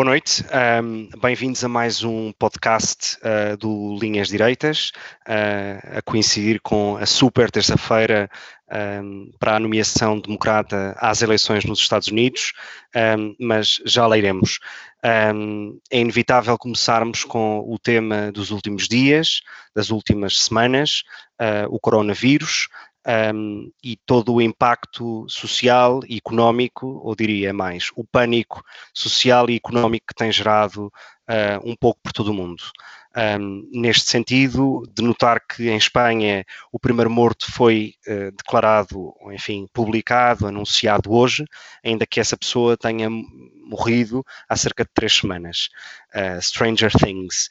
Boa noite, um, bem-vindos a mais um podcast uh, do Linhas Direitas, uh, a coincidir com a super terça-feira um, para a nomeação democrata às eleições nos Estados Unidos, um, mas já lá iremos. é inevitável começarmos com o tema dos últimos dias, das últimas semanas, uh, o coronavírus, um, e todo o impacto social e económico, ou diria mais, o pânico social e económico que tem gerado uh, um pouco por todo o mundo. Um, neste sentido, de notar que em Espanha o primeiro morto foi uh, declarado, enfim, publicado, anunciado hoje, ainda que essa pessoa tenha morrido há cerca de três semanas. Uh, Stranger Things.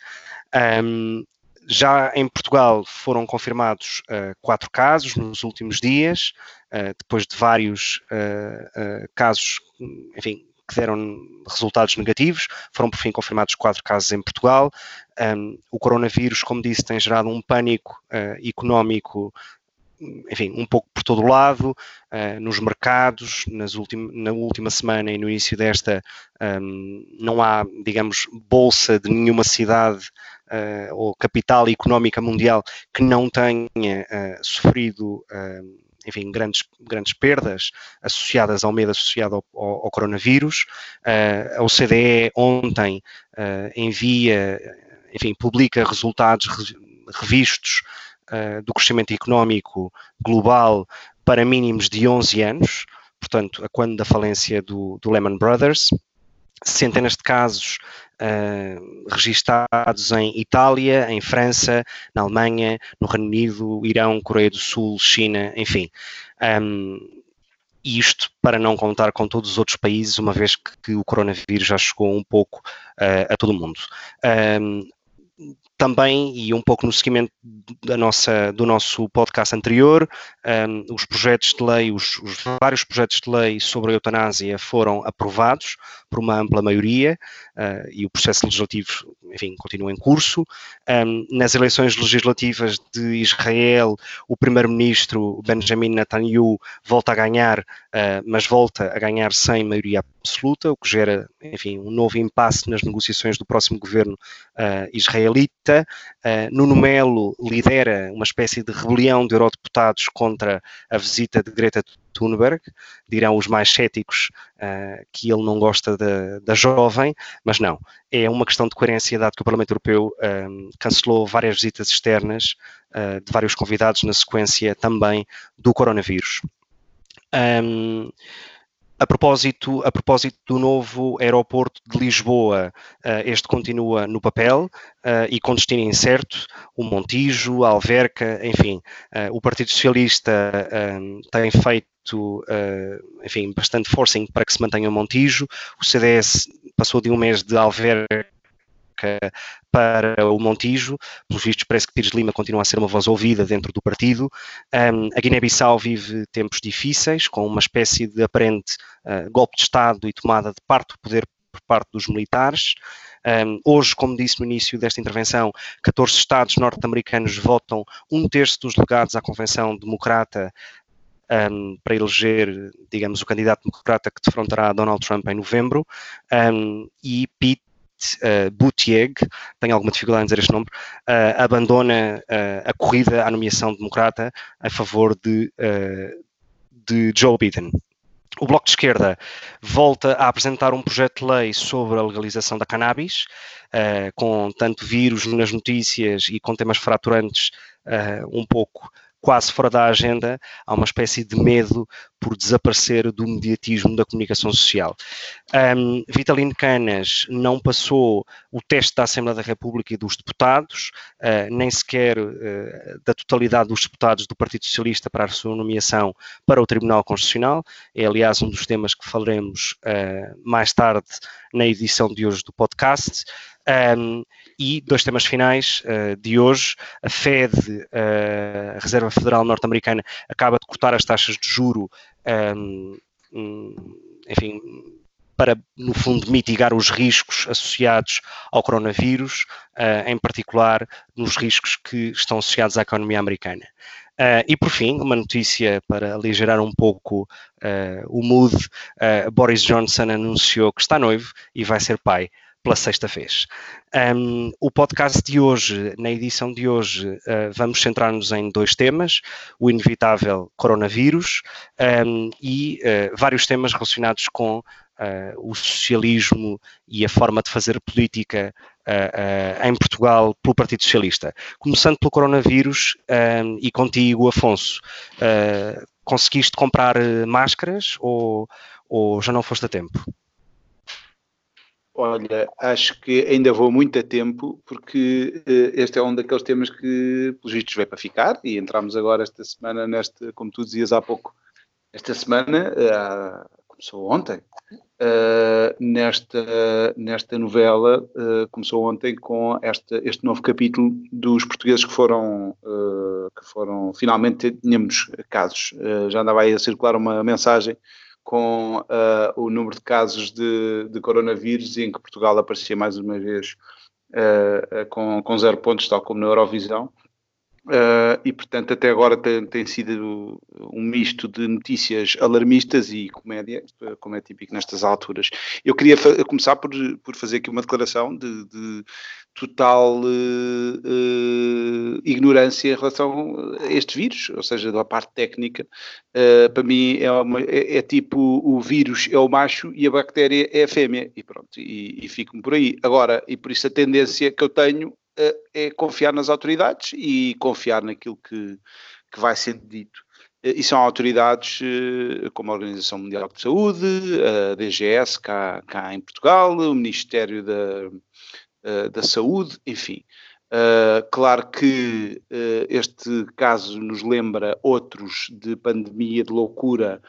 Um, já em Portugal foram confirmados uh, quatro casos nos últimos dias, uh, depois de vários uh, casos, enfim, que deram resultados negativos, foram por fim confirmados quatro casos em Portugal. Um, o coronavírus, como disse, tem gerado um pânico económico enfim, um pouco por todo o lado, uh, nos mercados, nas ultim, na última semana e no início desta, um, não há, digamos, bolsa de nenhuma cidade uh, ou capital económica mundial que não tenha uh, sofrido, uh, enfim, grandes, grandes perdas associadas ao medo associado ao, ao, ao coronavírus. a OCDE ontem envia, enfim, publica resultados revistos do crescimento económico global para mínimos de 11 anos, portanto, a quando da falência do, do Lehman Brothers centenas de casos uh, registados em Itália, em França, na Alemanha, no Reino Unido, Irão, Coreia do Sul, China, enfim. Um, isto para não contar com todos os outros países, uma vez que, que o coronavírus já chegou um pouco uh, a todo o mundo. Um, também, e um pouco no seguimento da nossa, do nosso podcast anterior, um, os projetos de lei, os, os, vários projetos de lei sobre a eutanásia foram aprovados por uma ampla maioria uh, e o processo legislativo, enfim, continua em curso. Um, nas eleições legislativas de Israel, o primeiro-ministro Benjamin Netanyahu volta a ganhar, uh, mas volta a ganhar sem maioria absoluta, o que gera, enfim, um novo impasse nas negociações do próximo governo uh, israelita. Nuno Melo lidera uma espécie de rebelião de eurodeputados contra a visita de Greta Thunberg. Dirão os mais céticos uh, que ele não gosta da, da, jovem, mas não. É uma questão de coerência, dado que o Parlamento Europeu um, cancelou várias visitas externas de vários convidados na sequência também do coronavírus. Um, a propósito, a propósito do novo aeroporto de Lisboa, uh, este continua no papel uh, e com destino incerto, o Montijo, a Alverca, enfim, uh, o Partido Socialista tem feito, enfim, bastante forcing para que se mantenha o Montijo, o CDS passou de um mês de Alverca para o Montijo. Pelos vistos, parece que Pires Lima continua a ser uma voz ouvida dentro do partido. Um, a Guiné-Bissau vive tempos difíceis, com uma espécie de aparente uh, golpe de Estado e tomada de parte do poder por parte dos militares. Um, hoje, como disse no início desta intervenção, 14 Estados norte-americanos votam um terço dos delegados à Convenção Democrata um, para eleger, digamos, o candidato democrata que defrontará Donald Trump em novembro. Um, e Pete uh, Buttigieg, tenho alguma dificuldade em dizer este nome, uh, abandona uh, a corrida à nomeação democrata a favor de, de Joe Biden. O Bloco de Esquerda volta a apresentar um projeto de lei sobre a legalização da cannabis, uh, com tanto vírus nas notícias e com temas fraturantes uh, um pouco quase fora da agenda, há uma espécie de medo por desaparecer do mediatismo da comunicação social. Um, Vitalino Canas não passou o teste da Assembleia da República e dos deputados, uh, nem sequer uh, da totalidade dos deputados do Partido Socialista para a sua nomeação para o Tribunal Constitucional. É, aliás, um dos temas que falaremos uh, mais tarde na edição de hoje do podcast. Um, e dois temas finais uh, de hoje. A Fed, uh, a Reserva Federal Norte-Americana, acaba de cortar as taxas de juro, um, enfim, para, no fundo, mitigar os riscos associados ao coronavírus, uh, em particular nos riscos que estão associados à economia americana. Uh, e por fim, uma notícia para aligerar um pouco uh, o mood: Boris Johnson anunciou que está noivo e vai ser pai pela sexta vez. Um, o podcast de hoje, na edição de hoje, uh, vamos centrar-nos em dois temas: o inevitável coronavírus um, e uh, vários temas relacionados com uh, o socialismo e a forma de fazer política em Portugal pelo Partido Socialista. Começando pelo coronavírus e contigo, Afonso, conseguiste comprar máscaras ou, ou já não foste a tempo? Olha, acho que ainda vou muito a tempo, porque uh, este é um daqueles temas que, pelos vistos, veio para ficar, e entramos agora esta semana, neste, como tu dizias há pouco, esta semana, uh, começou ontem, uh, nesta, nesta novela, começou ontem com esta, este novo capítulo dos portugueses que foram, que foram finalmente, tínhamos casos, já andava aí a circular uma mensagem com uh, o número de casos de, de, coronavírus em que Portugal aparecia mais uma vez uh, com, com zero pontos, tal como na Eurovisão. Uh, e, portanto, até agora tem, tem, sido um misto de notícias alarmistas e comédia, como é típico nestas alturas. Eu queria começar por, por fazer aqui uma declaração de, de total uh, uh, ignorância em relação a este vírus, ou seja, da parte técnica. para mim, é, uma, é, é, tipo o vírus é o macho e a bactéria é a fêmea, e pronto, e, e fico-me por aí. Agora, e por isso a tendência que eu tenho é confiar nas autoridades e confiar naquilo que, que vai sendo dito. E são autoridades eh, como a Organização Mundial de Saúde, a DGS cá, cá em Portugal, o Ministério da, eh, da Saúde, enfim. Claro que este caso nos lembra outros de pandemia, de loucura,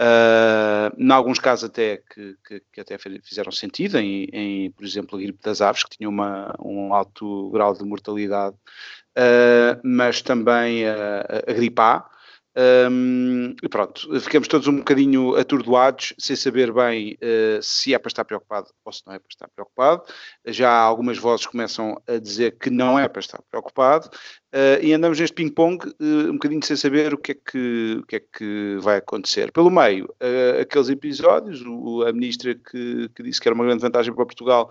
Uh, em alguns casos até que, que, que, até fizeram sentido, em, em, por exemplo, a gripe das aves, que tinha uma, um alto grau de mortalidade, uh, mas também a, a gripe A, um, e pronto, ficamos todos um bocadinho atordoados, sem saber bem uh, se é para estar preocupado ou se não é para estar preocupado. Já algumas vozes começam a dizer que não é para estar preocupado, uh, e andamos neste ping-pong uh, um bocadinho sem saber o que é que, o que, é que vai acontecer. Pelo meio, aqueles episódios, o, a ministra que, que disse que era uma grande vantagem para Portugal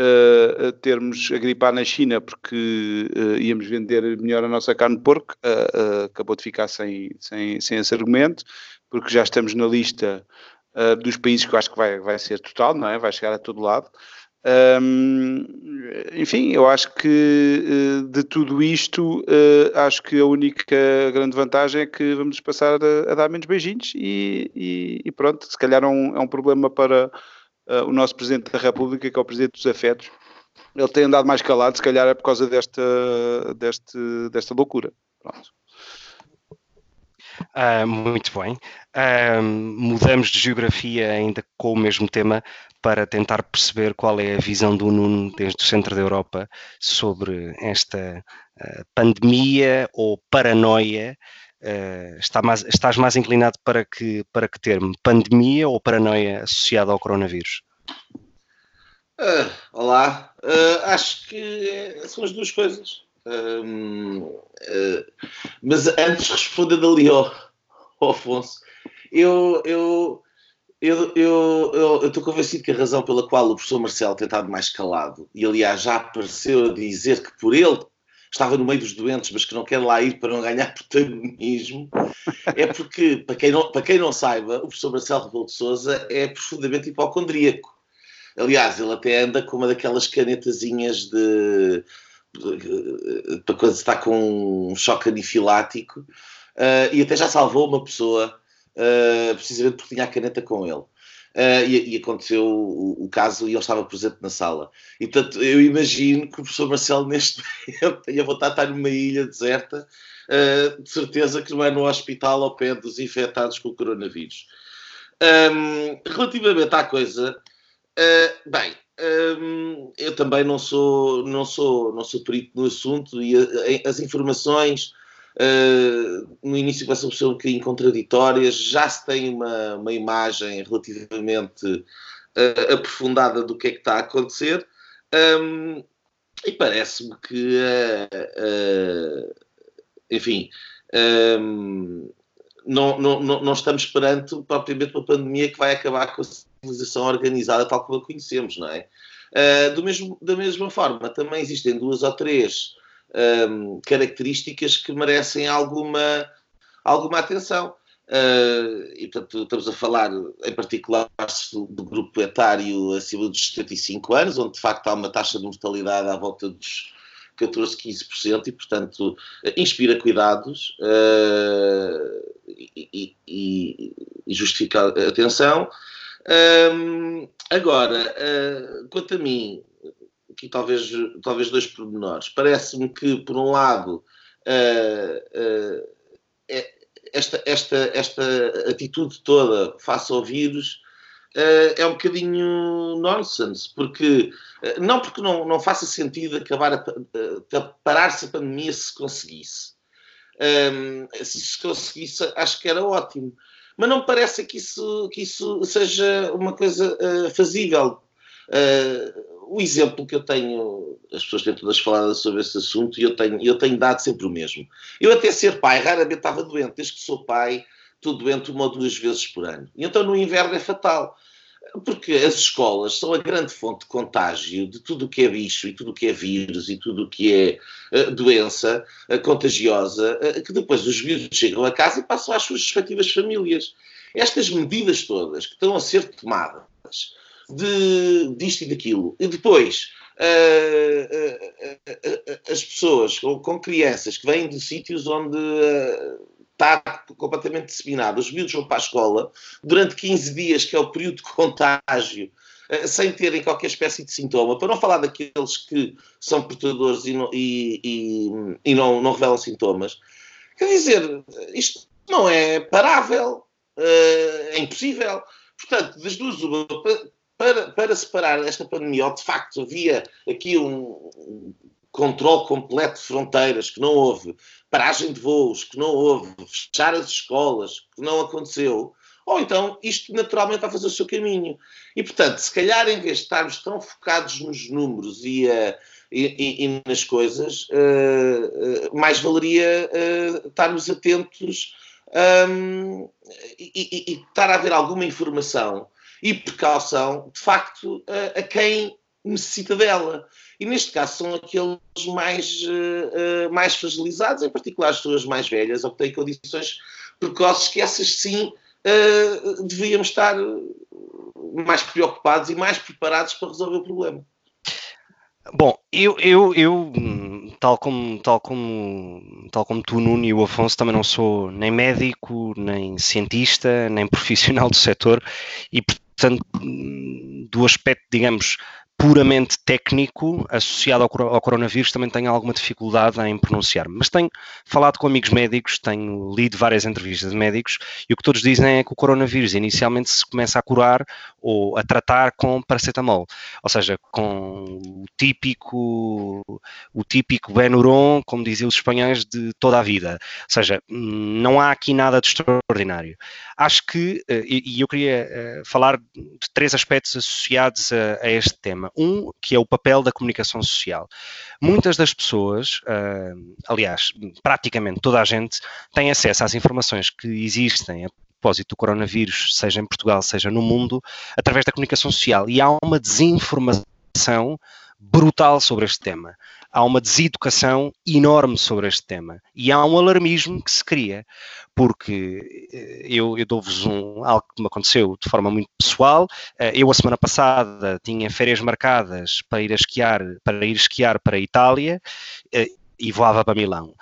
uh, termos a gripar na China porque uh, íamos vender melhor a nossa carne de porco, uh, acabou de ficar sem, sem, sem esse argumento, porque já estamos na lista dos países que eu acho que vai, vai ser total, não é? Vai chegar a todo lado. Um, enfim, eu acho que de tudo isto, acho que a única grande vantagem é que vamos passar a, a dar menos beijinhos e, e, e, pronto, se calhar é um, é um problema para, uh, o nosso Presidente da República, que é o Presidente dos Afetos, ele tem andado mais calado, se calhar é por causa desta, deste, desta loucura. Pronto. Uh, muito bem. Uh, mudamos de geografia ainda com o mesmo tema para tentar perceber qual é a visão do Nuno desde o centro da Europa sobre esta uh, pandemia ou paranoia. Está mais, estás mais inclinado para que, para que termo? Pandemia ou paranoia associada ao coronavírus? Uh, olá, uh, acho que são as duas coisas. uh, mas antes respondendo ali ao, Afonso, eu, eu, eu, eu, estou convencido que a razão pela qual o professor Marcelo tem estado mais calado, e aliás já apareceu a dizer que por ele estava no meio dos doentes, mas que não quer lá ir para não ganhar protagonismo, é porque, para quem não, para quem não saiba, o professor Marcelo Rebelo de Souza é profundamente hipocondríaco. Aliás, ele até anda com uma daquelas canetazinhas de. para quando está com um choque anafilático, uh, e até já salvou uma pessoa uh, precisamente porque tinha a caneta com ele. Uh, e, e, aconteceu o, o, caso e ele estava presente na sala. E portanto, eu imagino que o professor Marcelo, neste momento, tenha vontade de estar numa ilha deserta, uh, de certeza que não é no hospital ao pé dos infectados com o coronavírus. Um, relativamente à coisa, uh, bem, eu também não sou, não sou, não sou perito no assunto e as informações Uh, no início vai ser um bocadinho contraditórias, já se tem uma, uma imagem relativamente uh, aprofundada do que é que está a acontecer, um, e parece-me que, uh, enfim, um, não, não, não, estamos perante propriamente uma pandemia que vai acabar com a civilização organizada tal como a conhecemos, não é? do mesmo, da mesma forma, também existem duas ou três um, características que merecem alguma, alguma atenção. Uh, e, portanto, estamos a falar, em particular, do grupo etário acima dos 75 anos, onde de facto há uma taxa de mortalidade à volta dos 14, 15%, e, portanto, inspira cuidados uh, e, e, e, justifica atenção. Um, agora, uh, quanto a mim, aqui talvez, talvez dois pormenores. Parece-me que, por um lado, uh, uh, esta, esta, esta atitude toda face ao vírus uh, é um bocadinho nonsense, porque não porque não, não faça sentido acabar a, parar-se a pandemia se conseguisse. Um, se se conseguisse, acho que era ótimo. Mas não parece que isso, que isso seja uma coisa fazível. Uh, o exemplo que eu tenho, as pessoas têm todas falado sobre esse assunto e eu tenho, eu tenho dado sempre o mesmo. Eu até ser pai, raramente estava doente, desde que sou pai, estou doente uma ou duas vezes por ano. E então no inverno é fatal. Porque as escolas são a grande fonte de contágio de tudo o que é bicho e tudo o que é vírus e tudo o que é uh, doença uh, contagiosa, que depois os vírus chegam a casa e passam às suas respectivas famílias. Estas medidas todas que estão a ser tomadas de, disto e daquilo. E depois, uh, uh, uh, as pessoas com, com, crianças que vêm de sítios onde está completamente disseminado, os miúdos vão para a escola durante 15 dias, que é o período de contágio, sem terem qualquer espécie de sintoma, para não falar daqueles que são portadores e não, e, e, e não, não revelam sintomas. Quer dizer, isto não é parável, é impossível. Portanto, das duas, uma, para, para separar esta pandemia, ou de facto havia aqui um controle completo de fronteiras, que não houve, paragem de voos, que não houve, fechar as escolas, que não aconteceu, ou então isto naturalmente vai fazer o seu caminho. E, portanto, se calhar em vez de estarmos tão focados nos números e, uh, e, e nas coisas, uh, uh, mais valeria estarmos atentos um, e, e, estar a haver alguma informação e precaução, de facto, a, a quem necessita dela. E neste caso são aqueles mais, uh, mais fragilizados, em particular as pessoas mais velhas ou que têm condições precoces, que essas sim uh, devíamos estar mais preocupados e mais preparados para resolver o problema. Bom, eu, eu, eu tal, como, tal, como, tal como tu, Nuno e o Afonso, também não sou nem médico, nem cientista, nem profissional do setor e, portanto, do aspecto, digamos, puramente técnico associado ao, ao, coronavírus também tenho alguma dificuldade em pronunciar-me. Mas tenho falado com amigos médicos, tenho lido várias entrevistas de médicos e o que todos dizem é que o coronavírus inicialmente se começa a curar ou a tratar com paracetamol, ou seja, com o típico, o típico Benuron, como diziam os espanhóis, de toda a vida. Ou seja, não há aqui nada de extraordinário. Acho que, eh, e eu queria eh, falar de três aspectos associados a, a este tema. Um, que é o papel da comunicação social. Muitas das pessoas, uh, aliás, praticamente toda a gente, tem acesso às informações que existem a propósito do coronavírus, seja em Portugal, seja no mundo, através da comunicação social. E há uma desinformação brutal sobre este tema. Há uma deseducação enorme sobre este tema. E há um alarmismo que se cria porque eh, eu, eu dou-vos um, algo que me aconteceu de forma muito pessoal. Eh, eu, a semana passada, tinha férias marcadas para ir, esquiar, para ir esquiar para a Itália eh, e voava para Milão.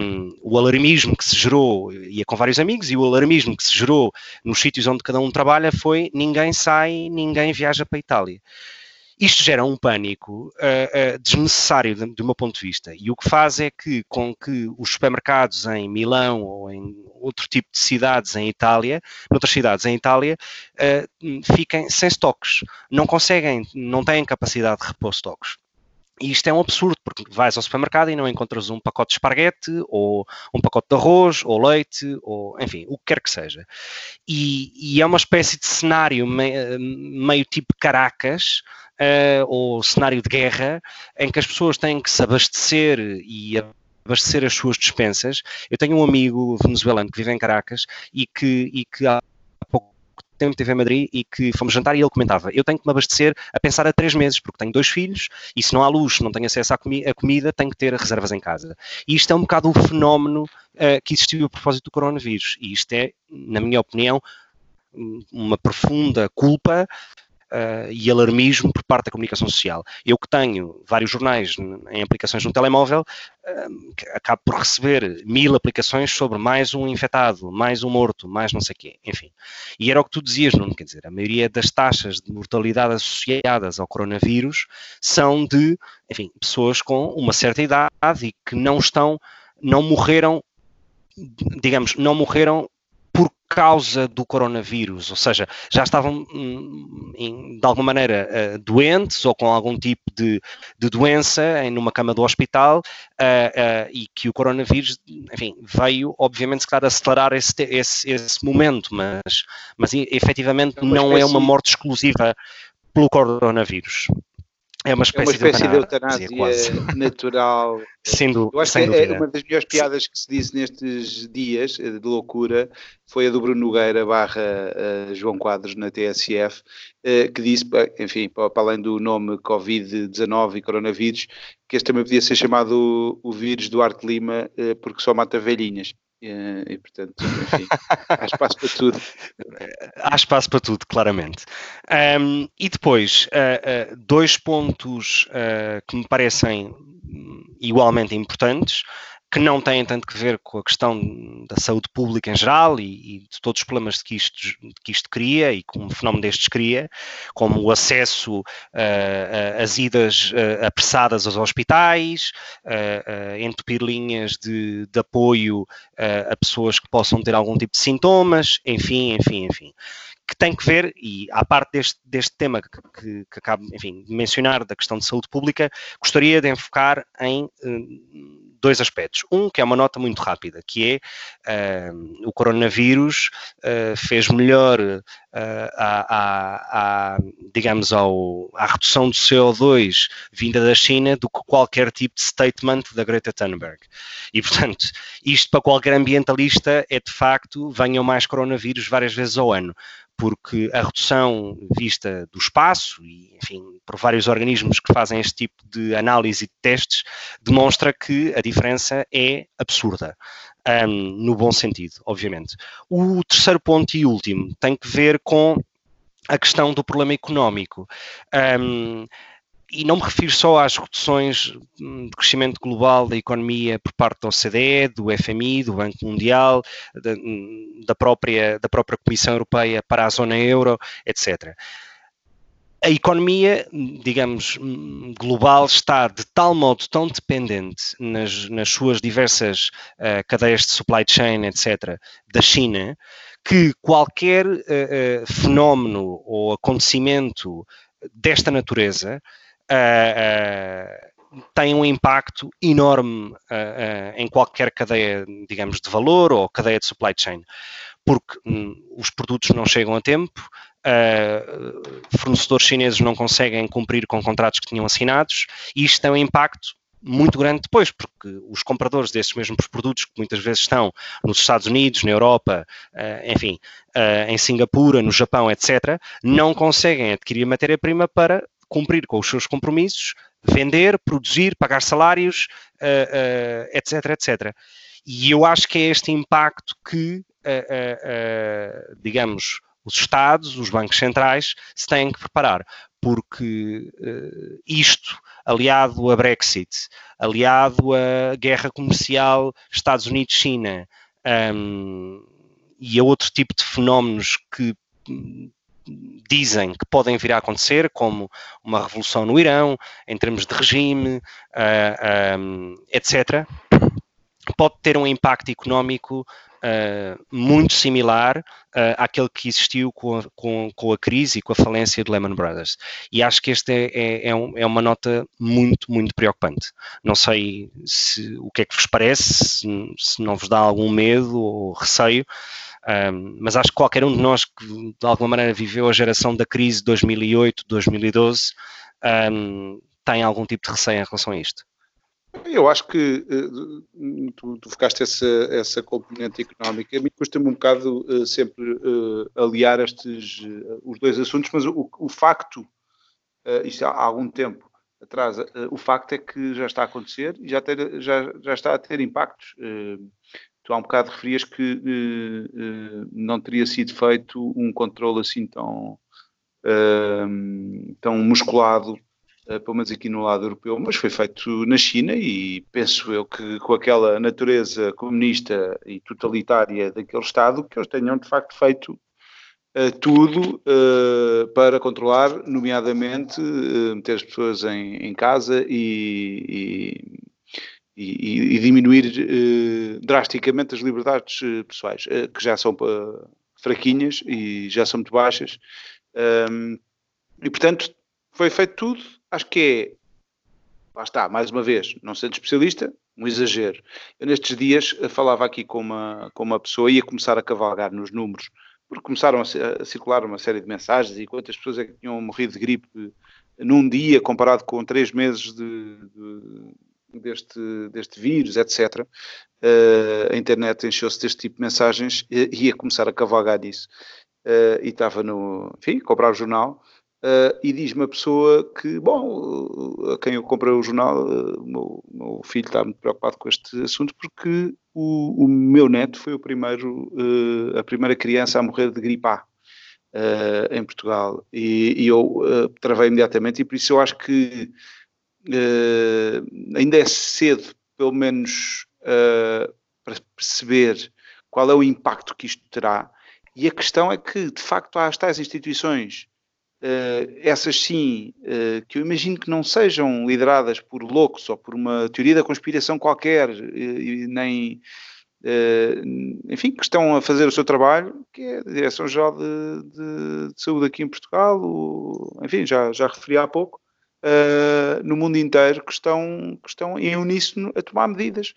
um, o alarmismo que se gerou, ia com vários amigos, e o alarmismo que se gerou nos sítios onde cada um trabalha foi ninguém sai, ninguém viaja para a Itália. Isto gera um pânico uh, uh, desnecessário do meu ponto de vista. E o que faz é que, com que os supermercados em Milão ou em outro tipo de cidades em Itália, noutras cidades em Itália, uh, fiquem sem estoques. Não conseguem, não têm capacidade de repor estoques. E isto é um absurdo, porque vais ao supermercado e não encontras um pacote de esparguete, ou um pacote de arroz, ou leite, ou enfim, o que quer que seja. E, e é uma espécie de cenário meio tipo Caracas, uh, ou cenário de guerra, em que as pessoas têm que se abastecer e abastecer as suas dispensas. Eu tenho um amigo venezuelano que vive em Caracas e que, e que há pouco tempo esteve em Madrid e que fomos jantar e ele comentava: Eu tenho que me abastecer a pensar a três meses, porque tenho dois filhos e se não há luz, não tenho acesso à, comi comida, tenho que ter reservas em casa. E isto é um bocado o fenómeno uh, que existiu a propósito do coronavírus. E isto é, na minha opinião, uma profunda culpa uh, e alarmismo por parte da comunicação social. Eu que tenho vários jornais em aplicações no telemóvel, uh, acabo por receber mil aplicações sobre mais um infectado, mais um morto, mais não sei o quê, enfim. E era o que tu dizias, Nuno, quer dizer, a maioria das taxas de mortalidade associadas ao coronavírus são de, enfim, pessoas com uma certa idade e que não estão, não morreram digamos, não morreram por causa do coronavírus, ou seja, já estavam hum, de alguma maneira uh, doentes ou com algum tipo de, de doença em numa cama do hospital uh, uh, e que o coronavírus, enfim, veio obviamente se calhar acelerar esse, esse, esse momento, mas, mas efetivamente é não é uma morte exclusiva pelo coronavírus. É uma espécie, é uma espécie de eutanásia, de eutanásia natural. Sem Eu acho sem que é uma das melhores piadas que se disse nestes dias eh, de loucura foi a do Bruno Nogueira barra uh, João Quadros na TSF, uh, que disse, enfim, para, além do nome Covid-19 e coronavírus, que este também podia ser chamado o, o vírus do Arte Lima, uh, porque só mata velhinhas. Uh, e portanto, enfim, há espaço para tudo. Há espaço para tudo, claramente. Um, e depois, uh, uh, dois pontos que me parecem igualmente importantes que não têm tanto que ver com a questão da saúde pública em geral e, e de todos os problemas que isto, que isto cria e como um fenómeno destes cria, como o acesso uh, às idas uh, apressadas aos hospitais, uh, entupir linhas de, de apoio a pessoas que possam ter algum tipo de sintomas, enfim, enfim, enfim. Que tem que ver, e à parte deste, deste tema que, que, que acabo enfim, de mencionar, da questão de saúde pública, gostaria de enfocar em dois aspectos. Um, que é uma nota muito rápida, que é uh, o coronavírus uh, fez melhor uh, à, digamos, ao, à redução do CO2 vinda da China do que qualquer tipo de statement da Greta Thunberg. E, portanto, isto para qualquer ambientalista é de facto, venham mais coronavírus várias vezes ao ano porque a redução vista do espaço e, enfim, por vários organismos que fazem este tipo de análise e de testes, demonstra que a diferença é absurda. Um, no bom sentido, obviamente. O terceiro ponto e último tem que ver com a questão do problema económico. Um, e não me refiro só às reduções hum, de crescimento global da economia por parte da OCDE, do FMI, do Banco Mundial, da, hum, da, própria, da própria Comissão Europeia para a zona euro, etc. A economia, digamos, hum, global está de tal modo tão dependente nas, nas suas diversas uh, cadeias de supply chain, etc., da China, que qualquer uh, uh, fenómeno ou acontecimento desta natureza uh, tem um impacto enorme uh, em qualquer cadeia, digamos, de valor ou cadeia de supply chain, porque um, os produtos não chegam a tempo, fornecedores chineses não conseguem cumprir com contratos que tinham assinados, e isto tem um impacto muito grande depois, porque os compradores desses mesmos produtos, que muitas vezes estão nos Estados Unidos, na Europa, enfim, em Singapura, no Japão, etc., não conseguem adquirir matéria-prima para cumprir com os seus compromissos, vender, produzir, pagar salários, uh, uh, etc, etc. E eu acho que é este impacto que, uh, digamos, os Estados, os bancos centrais, se têm que preparar. porque isto, aliado a Brexit, aliado à guerra comercial Estados Unidos-China um, e a outro tipo de fenómenos que dizem que podem vir a acontecer, como uma revolução no Irão, em termos de regime, uh, um, etc., pode ter um impacto económico uh, muito similar uh, àquele que existiu com a, com, com a, crise e com a falência de Lehman Brothers. E acho que esta é, é, é, é, uma nota muito, muito preocupante. Não sei se, o que é que vos parece, se, se não vos dá algum medo ou receio, um, mas acho que qualquer um de nós que de alguma maneira viveu a geração da crise de 2008, 2012, um, tem algum tipo de receio em relação a isto. Eu acho que uh, tu, tu focaste essa, essa componente económica. A mim custa-me um bocado uh, sempre uh, aliar estes, os dois assuntos, mas o, o facto, isto há algum tempo atrás, o facto é que já está a acontecer e já, ter, já, já está a ter impactos. Tu há um bocado referias que não teria sido feito um controle assim tão, tão musculado uh, pelo menos aqui no lado europeu, mas foi feito na China e penso eu que com aquela natureza comunista e totalitária daquele Estado, que eles tenham de facto feito uh, tudo uh, para controlar, nomeadamente meter as pessoas em, em casa e, e, e, diminuir drasticamente as liberdades pessoais, que já são fraquinhas e já são muito baixas. Um, e portanto foi feito tudo acho que é, lá está, mais uma vez, não sendo especialista, um exagero. Eu nestes dias eh, falava aqui com uma, com uma pessoa ia começar a cavalgar nos números, porque começaram a, a, circular uma série de mensagens e quantas pessoas é que tinham morrido de gripe num dia comparado com três meses de, de, deste, deste vírus, etc. Uh, eh, a internet encheu-se deste tipo de mensagens e ia começar a cavalgar nisso. Uh, e estava no, enfim, comprar o jornal Uh, e diz-me a pessoa que, bom, a quem eu comprei o jornal, uh, o meu, meu, filho está muito preocupado com este assunto porque o, o meu neto foi o primeiro, uh, a primeira criança a morrer de gripe A em Portugal. E, e eu travei imediatamente, e por isso eu acho que ainda é cedo, pelo menos, para perceber qual é o impacto que isto terá. E a questão é que, de facto, há as tais instituições Uh, essas sim, uh, que eu imagino que não sejam lideradas por loucos ou por uma teoria da conspiração qualquer, e, nem, uh, enfim, que estão a fazer o seu trabalho, que é a Direção-Geral de, de, de, Saúde aqui em Portugal, o, enfim, já, já referi há pouco, no mundo inteiro, que estão, que estão em uníssono a tomar medidas.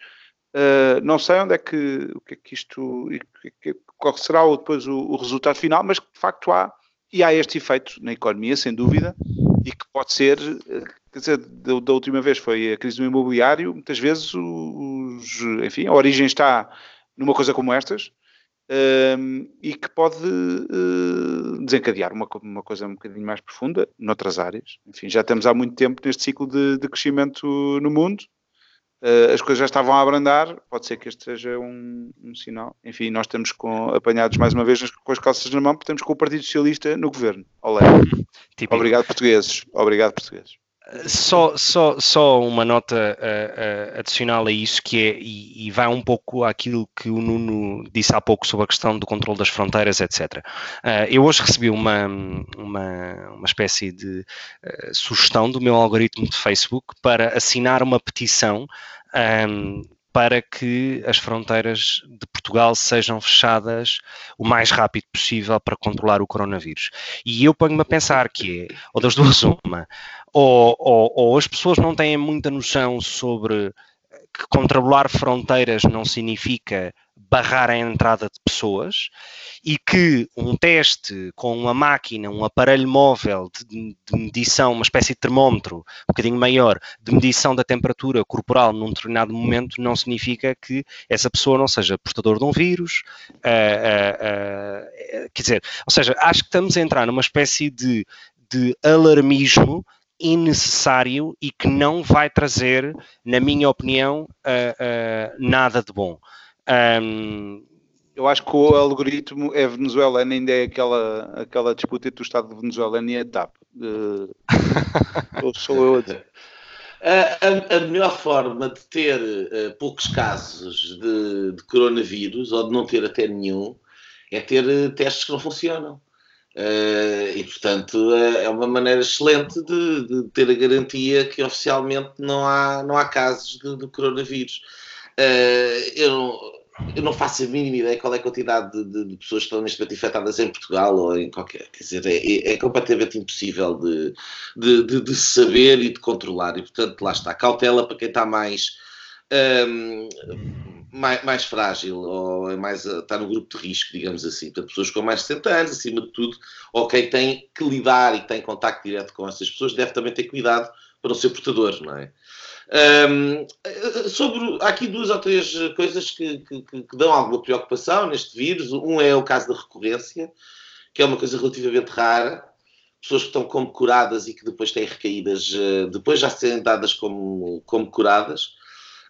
não sei onde é que, o que é que isto, qual será depois o, o resultado final, mas de facto há e há este efeito na economia, sem dúvida, e que pode ser, eh, quer dizer, da, da última vez foi a crise do imobiliário, muitas vezes os, enfim, a origem está numa coisa como estas, um, e que pode uh, desencadear uma, uma coisa um bocadinho mais profunda noutras áreas. Enfim, já estamos há muito tempo neste ciclo de, de crescimento no mundo, uh, as coisas já estavam a abrandar, pode ser que este seja um, um sinal. Enfim, nós estamos com, apanhados mais uma vez com as calças na mão, porque estamos com o Partido Socialista no governo. Olé. Tipo... Obrigado, portugueses. Obrigado, portugueses. Só, só, só uma nota uh, uh, adicional a isso, que é, e, e, vai um pouco àquilo que o Nuno disse há pouco sobre a questão do controle das fronteiras, etc. Uh, eu hoje recebi uma, uma, uma espécie de sugestão do meu algoritmo de Facebook para assinar uma petição um, para que as fronteiras de Portugal sejam fechadas o mais rápido possível para controlar o coronavírus. E eu ponho-me a pensar que é, ou das duas uma, ou, ou, ou as pessoas não têm muita noção sobre que controlar fronteiras não significa barrar a entrada de pessoas e que um teste com uma máquina, um aparelho móvel de, de, medição, uma espécie de termómetro um bocadinho maior, de medição da temperatura corporal num determinado momento, não significa que essa pessoa não seja portador de um vírus. Uh, uh, uh, quer dizer, ou seja, acho que estamos a entrar numa espécie de, de alarmismo innecessário e que não vai trazer, na minha opinião, nada de bom. Um, Eu acho que o algoritmo é venezuelano, ainda é aquela, aquela disputa entre o Estado venezuelano e a TAP. Uh, sou eu a dizer. A, a, melhor forma de ter uh, poucos casos de, de, coronavírus, ou de não ter até nenhum, é ter uh, testes que não funcionam. Uh, e, portanto, é uma maneira excelente de, de, ter a garantia que oficialmente não há, não há casos de, coronavírus. eu, eu não faço a mínima ideia qual é a quantidade de, de, de, pessoas que estão neste momento infectadas em Portugal ou em qualquer. Quer dizer, é, é completamente impossível de, de, saber e de controlar. E, portanto, lá está. Cautela para quem está mais. Um, mais, mais, frágil ou é mais, está no grupo de risco, digamos assim. Portanto, pessoas com mais de 60 anos, acima de tudo, ou quem tem que lidar e tem contacto direto com essas pessoas, deve também ter cuidado para não ser portador, não é? Um, sobre, há aqui duas ou três coisas que, que, que, dão alguma preocupação neste vírus. Um é o caso da recorrência, que é uma coisa relativamente rara. Pessoas que estão como curadas e que depois têm recaídas, eh, depois já serem dadas como, como curadas.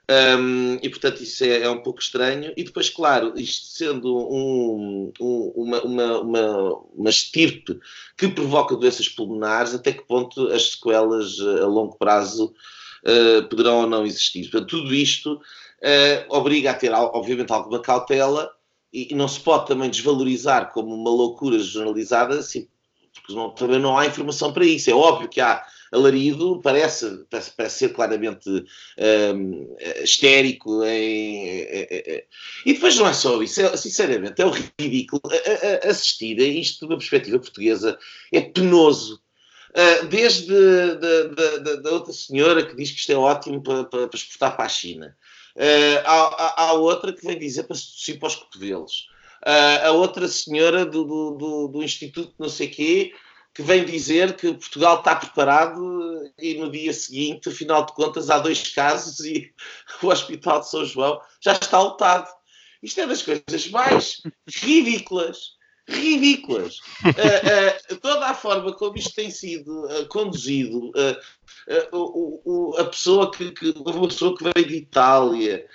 Um, e portanto isso é, é, um pouco estranho. E depois, claro, isto sendo um, um, uma, uma, uma, estirpe que provoca doenças pulmonares, até que ponto as sequelas eh, a longo prazo uh, poderão ou não existir. Portanto, tudo isto uh, obriga a ter, obviamente, alguma cautela e, e, não se pode também desvalorizar como uma loucura generalizada, assim, porque não, também não há informação para isso. É óbvio que há alarido, parece, parece, parece ser claramente um, histérico. Em, em, em, e depois não é só isso, é, sinceramente, é o ridículo. Assistir a isto de uma perspectiva portuguesa é penoso. Ah, desde da, outra senhora que diz que isto é ótimo para, para, para exportar para a China. Uh, há, há, outra que vem dizer para se tossir para os cotovelos. Uh, a outra senhora do, do, do, do, Instituto não sei quê que vem dizer que Portugal está preparado e no dia seguinte, afinal de contas, há dois casos e o Hospital de São João já está lotado. Isto é das coisas mais ridículas ridículas. uh, uh, toda a forma como isto tem sido uh, conduzido, o, a pessoa que, que, uma pessoa que veio de Itália,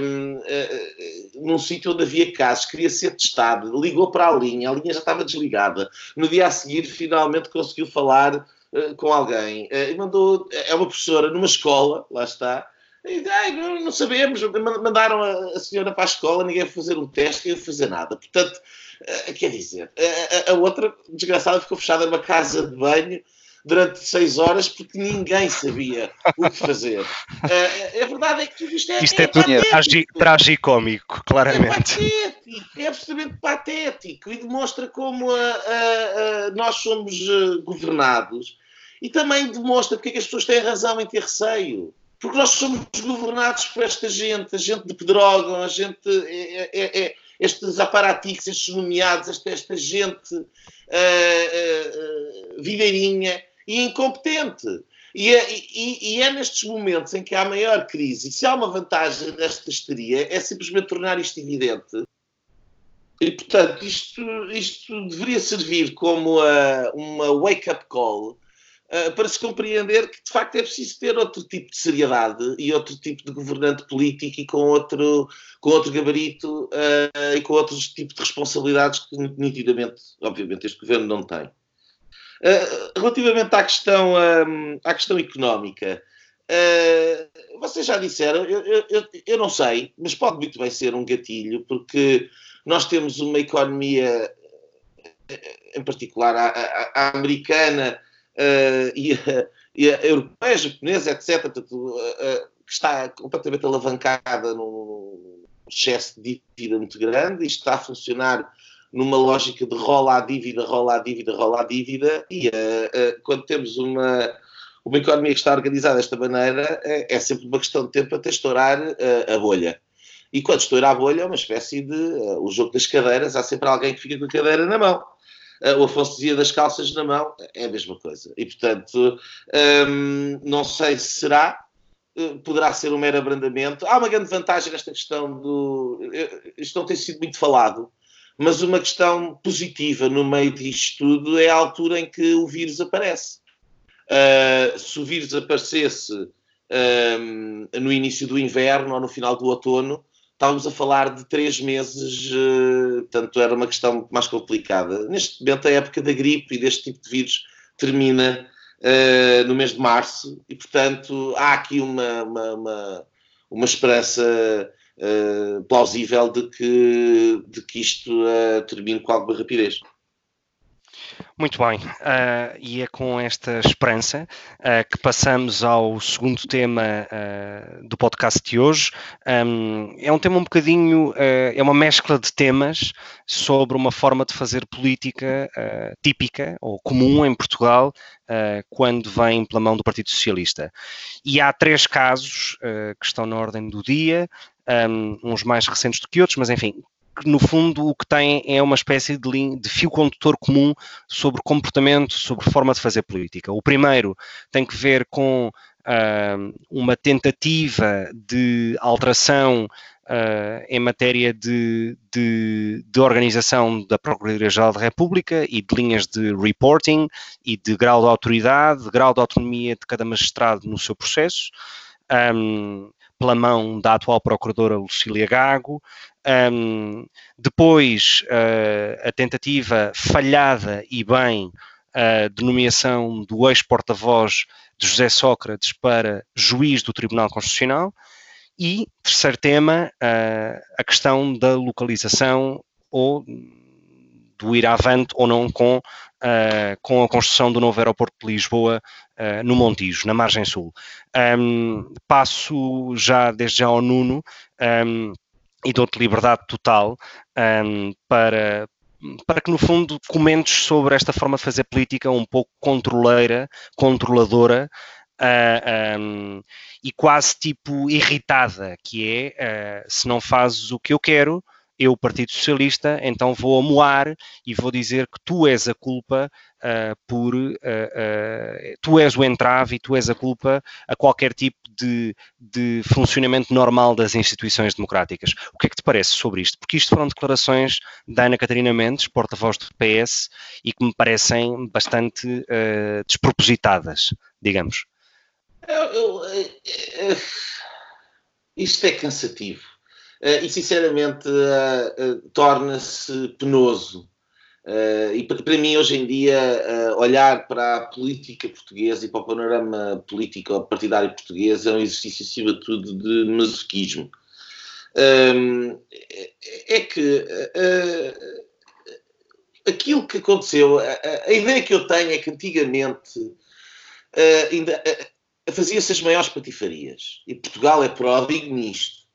um, ehm, num sítio onde havia casos, queria ser testado, ligou para a linha, a linha já estava desligada. No dia a seguir, finalmente conseguiu falar com alguém. e mandou, é uma professora numa escola, lá está, Ai, não, sabemos, mandaram a, a, senhora para a escola, ninguém ia fazer um teste, ninguém ia fazer nada. Portanto, uh, quer dizer, a, a, outra desgraçada ficou fechada numa casa de banho durante seis horas porque ninguém sabia o que fazer. Uh, a verdade é que tudo isto é, isto é, é tragicómico, claramente. É patético, é absolutamente patético e demonstra como nós somos governados e também demonstra porque é que as pessoas têm razão em ter receio. Porque nós somos governados por esta gente, a gente de Pedrógão, a gente, é, é, é, estes aparaticos, estes nomeados, esta, esta gente uh, uh, videirinha e incompetente. E é, e, e é, nestes momentos em que há maior crise, e se há uma vantagem desta histeria, é simplesmente tornar isto evidente. E, portanto, isto, isto deveria servir como a, uma wake-up call uh, para se compreender que de facto é preciso ter outro tipo de seriedade e outro tipo de governante político e com outro, com outro gabarito uh, e com outros tipos de responsabilidades que nitidamente, obviamente, este governo não tem. Uh, relativamente à questão, um, à questão económica, uh, vocês já disseram, eu, eu, eu, não sei, mas pode muito bem ser um gatilho, porque nós temos uma economia, em particular a, a, a americana, uh, e, a, e, a, europeia, japonesa, etc., uh, que está completamente alavancada num excesso de dívida muito grande, isto está a funcionar numa lógica de rola a dívida, rola a dívida, rola a dívida, e quando temos uma, uma economia que está organizada desta maneira, é, sempre uma questão de tempo até estourar a bolha. E quando estoura a bolha, é uma espécie de. O jogo das cadeiras, há sempre alguém que fica com a cadeira na mão. O Afonso dizia das calças na mão, é a mesma coisa. E, portanto, um, não sei se será, uh, poderá ser um mero abrandamento. Há uma grande vantagem nesta questão do. Isto não tem sido muito falado, mas uma questão positiva no meio disto tudo é a altura em que o vírus aparece. Uh, se o vírus aparecesse um, no início do inverno ou no final do outono, estávamos a falar de três meses, uh, portanto era uma questão mais complicada. Neste momento a época da gripe e deste tipo de vírus termina uh, no mês de março e, portanto, há aqui uma, uma, uma, uma esperança uh, plausível de que, de que isto termine com alguma rapidez. Muito bem, uh, e é com esta esperança uh, que passamos ao segundo tema uh, do podcast de hoje. Um, é um tema um bocadinho, é uma mescla de temas sobre uma forma de fazer política típica ou comum em Portugal quando vem pela mão do Partido Socialista. E há três casos que estão na ordem do dia, um, uns mais recentes do que outros, mas enfim, que no fundo o que tem é uma espécie de, linha, de fio condutor comum sobre comportamento, sobre forma de fazer política. O primeiro tem que ver com uh, uma tentativa de alteração Uh, em matéria de, de, de, organização da Procuradoria-Geral da República e de linhas de reporting e de grau de autoridade, de grau de autonomia de cada magistrado no seu processo, um, pela mão da atual Procuradora Lucília Gago, um, depois, uh, a tentativa falhada e bem uh, de nomeação do ex-porta-voz de José Sócrates para juiz do Tribunal Constitucional. E, terceiro tema, uh, a questão da localização ou do ir avante ou não com, com a construção do novo aeroporto de Lisboa uh, no Montijo, na margem sul. Um, passo já desde já ao Nuno um, e dou-te liberdade total um, para, para que, no fundo, comentes sobre esta forma de fazer política um pouco controleira, controladora uh, um, e quase tipo irritada, que é uh, se não fazes o que eu quero, eu, Partido Socialista, então vou amoar e vou dizer que tu és a culpa uh, por. Uh, uh, tu és o entrave e tu és a culpa a qualquer tipo de, de, funcionamento normal das instituições democráticas. O que é que te parece sobre isto? Porque isto foram declarações da Ana Catarina Mendes, porta-voz do PS, e que me parecem bastante despropositadas, digamos. Eu, eu, eu, isto é cansativo e sinceramente uh, torna-se penoso. e para, mim, hoje em dia, olhar para a política portuguesa e para o panorama político partidário português é um exercício, acima de tudo, de masoquismo. Um, é, é que aquilo que aconteceu, a, a, ideia que eu tenho é que antigamente uh, ainda uh, fazia-se as maiores patifarias. E Portugal é pródigo nisto.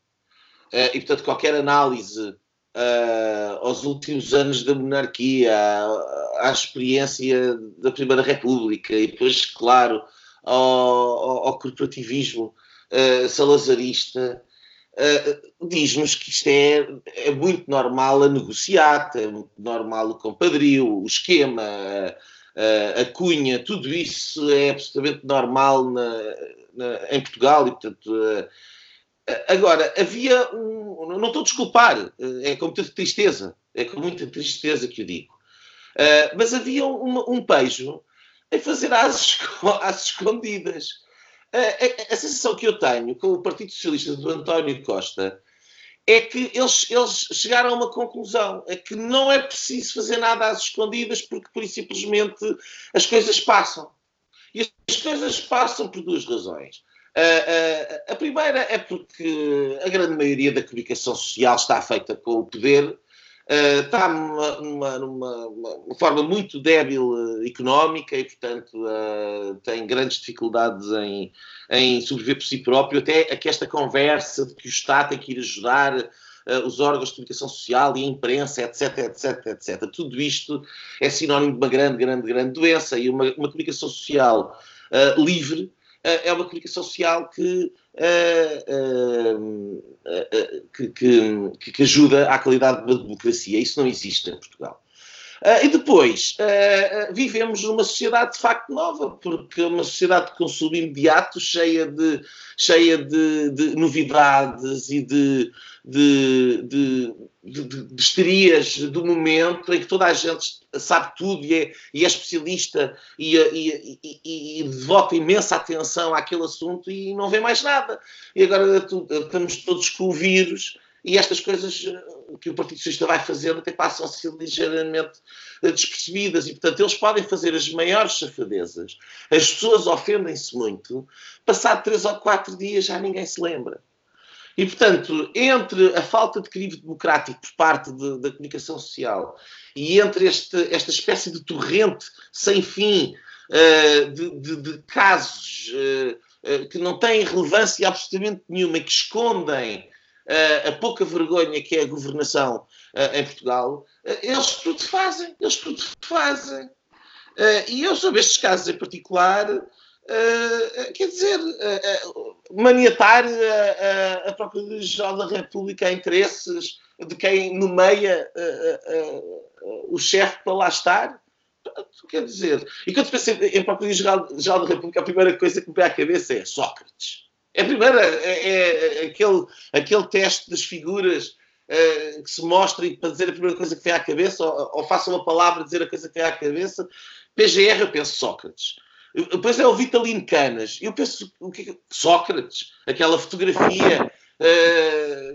Uh, e, portanto, qualquer análise uh, aos últimos anos da monarquia, à, à, experiência da Primeira República e depois, claro, ao, ao, corporativismo uh, salazarista, diz-nos que isto é, é muito normal a negociar, é muito normal o compadrio, o esquema, a, a cunha, tudo isso é absolutamente normal na, na, em Portugal e, portanto, Agora, havia um. Não estou a desculpar, é com muita tristeza, é com muita tristeza que eu digo. Uh, mas havia um, um pejo em fazer às, às escondidas. Uh, a, a, sensação que eu tenho com o Partido Socialista do António Costa é que eles, eles chegaram a uma conclusão: é que não é preciso fazer nada às escondidas porque, por simplesmente, as coisas passam. E as coisas passam por duas razões. Uh, uh, a primeira é porque a grande maioria da comunicação social está feita com o poder, uh, está numa, numa, numa, forma muito débil económica e, portanto, tem grandes dificuldades em, em sobreviver por si próprio. Até aqui esta conversa de que o Estado tem que ir ajudar os órgãos de comunicação social e a imprensa, etc, etc, etc. Tudo isto é sinónimo de uma grande, grande, grande doença e uma, uma comunicação social livre eh, é uma comunicação social que, eh, eh, que, que, que, ajuda à qualidade da democracia. Isso não existe em Portugal. Uh, e depois, uh, vivemos numa sociedade de facto nova, porque é uma sociedade de consumo imediato, cheia de, cheia de, de novidades e de, de, de, de, histerias do momento em que toda a gente sabe tudo e é, e é especialista e, e, e, e, devota imensa atenção àquele assunto e não vê mais nada. E agora estamos todos com o vírus e estas coisas eh, que o Partido Socialista vai fazendo até passam a ser ligeiramente eh, despercebidas e, portanto, eles podem fazer as maiores safadezas. As pessoas ofendem-se muito, passado três ou quatro dias já ninguém se lembra. E, portanto, entre a falta de crivo democrático por parte de, da comunicação social e entre este, esta espécie de torrente sem fim uh, de, de, de, casos uh, uh, que não têm relevância absolutamente nenhuma que escondem a pouca vergonha que é a governação em Portugal, eles tudo fazem, eles tudo fazem. e eu, sobre estes casos em particular, Uh, quer dizer, uh, uh, maniatar a Procuradoria-Geral da República a interesses de quem nomeia o chefe para lá estar. Quer dizer, e quando penso em Procuradoria-Geral da República, a primeira coisa que me vem à cabeça é Sócrates. É a primeira, é, é aquele, aquele teste das figuras que se mostra e para dizer a primeira coisa que vem à cabeça, ou, ou faça uma palavra dizer a coisa que vem à cabeça. PGR, eu penso Sócrates. Depois é o Vitalino Canas. Eu penso, o que Sócrates, aquela fotografia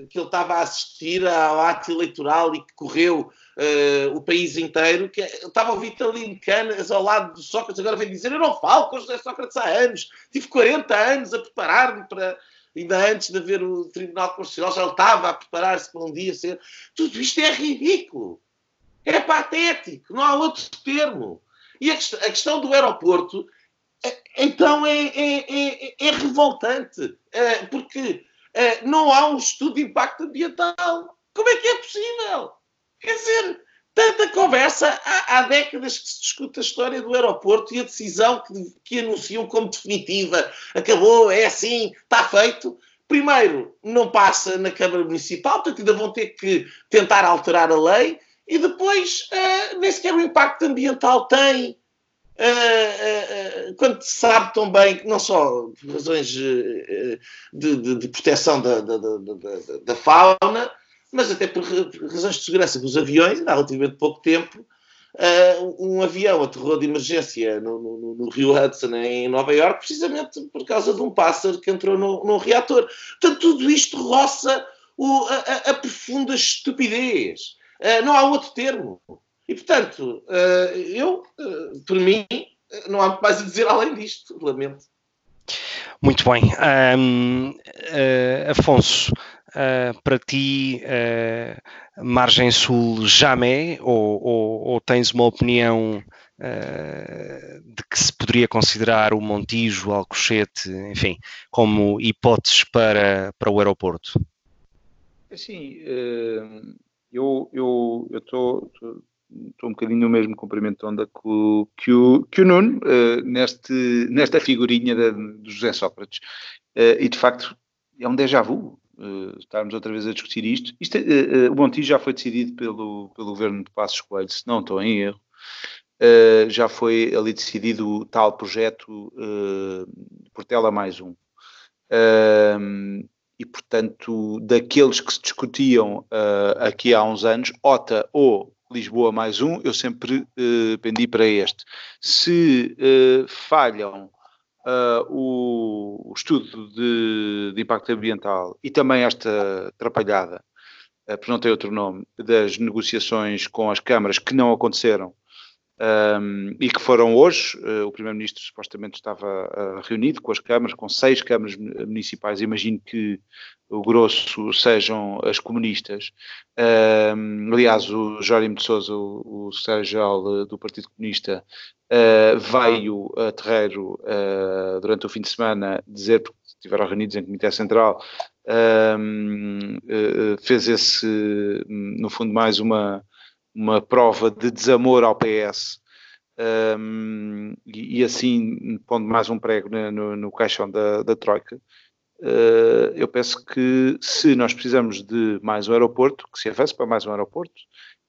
que ele estava a assistir ao ato eleitoral e que correu uh, o país inteiro, que é, estava o Vitalino Canas ao lado do Sócrates, agora vem dizer, eu não falo com José Sócrates há anos, tive 40 anos a preparar-me para... Ainda antes de haver o Tribunal Constitucional, já estava a preparar-se para um dia ser... Tudo isto é ridículo. É patético. Não há outro termo. E a, a questão do aeroporto então é, é, é, é revoltante, porque é, não há um estudo de impacto ambiental. Como é que é possível? Quer dizer, tanta conversa, há, há, décadas que se discute a história do aeroporto e a decisão que, que anunciam como definitiva. Acabou, é assim, está feito. Primeiro, não passa na Câmara Municipal, portanto ainda vão ter que tentar alterar a lei, e depois uh, nem sequer o impacto ambiental tem. Uh, uh, quando se sabe tão bem não só por razões de, de, de proteção da, da, da, da, fauna, mas até por razões de segurança dos aviões, há relativamente pouco tempo, um avião aterrou de emergência no, no, no, Rio Hudson, em Nova York, precisamente por causa de um pássaro que entrou no, no reator. Portanto, tudo isto roça o, a, a, profunda estupidez. não há outro termo. E, portanto, uh, eu, uh, por mim, não há mais a dizer além disto, lamento. Muito bem. Um, uh, eh, Afonso, para ti, margem sul jamais, ou, ou, ou tens uma opinião de que se poderia considerar o Montijo, o Alcochete, enfim, como hipóteses para, para o aeroporto? Sim, eu estou estou um bocadinho no mesmo comprimento de onda que o, que o, que o Nuno, uh, neste, nesta figurinha do José Sócrates. Uh, e de facto é um déjà vu uh, estarmos outra vez a discutir isto. isto o Montijo já foi decidido pelo, pelo governo de Passos Coelho, se não estou em erro. já foi ali decidido o tal projeto Portela mais um. e portanto, daqueles que se discutiam aqui há uns anos, OTA ou Lisboa mais um, eu sempre uh, pendi para este. Se uh, falham uh, o, estudo de, de, impacto ambiental e também esta atrapalhada, uh, por não ter outro nome, das negociações com as câmaras que não aconteceram um, e que foram hoje, uh, o Primeiro-Ministro supostamente estava uh, reunido com as câmaras, com seis câmaras municipais, imagino que o grosso sejam as comunistas. Um, aliás, o Jórim de Sousa, o, o secretário-geral do Partido Comunista, uh, veio a Terreiro durante o fim de semana dizer, porque estiveram reunidos em Comitê Central, um, fez esse, no fundo, mais uma uma prova de desamor ao PS um, e, e, assim pondo mais um prego no, no, no caixão da, da Troika. Uh, eu penso que se nós precisamos de mais um aeroporto, que se avance para mais um aeroporto,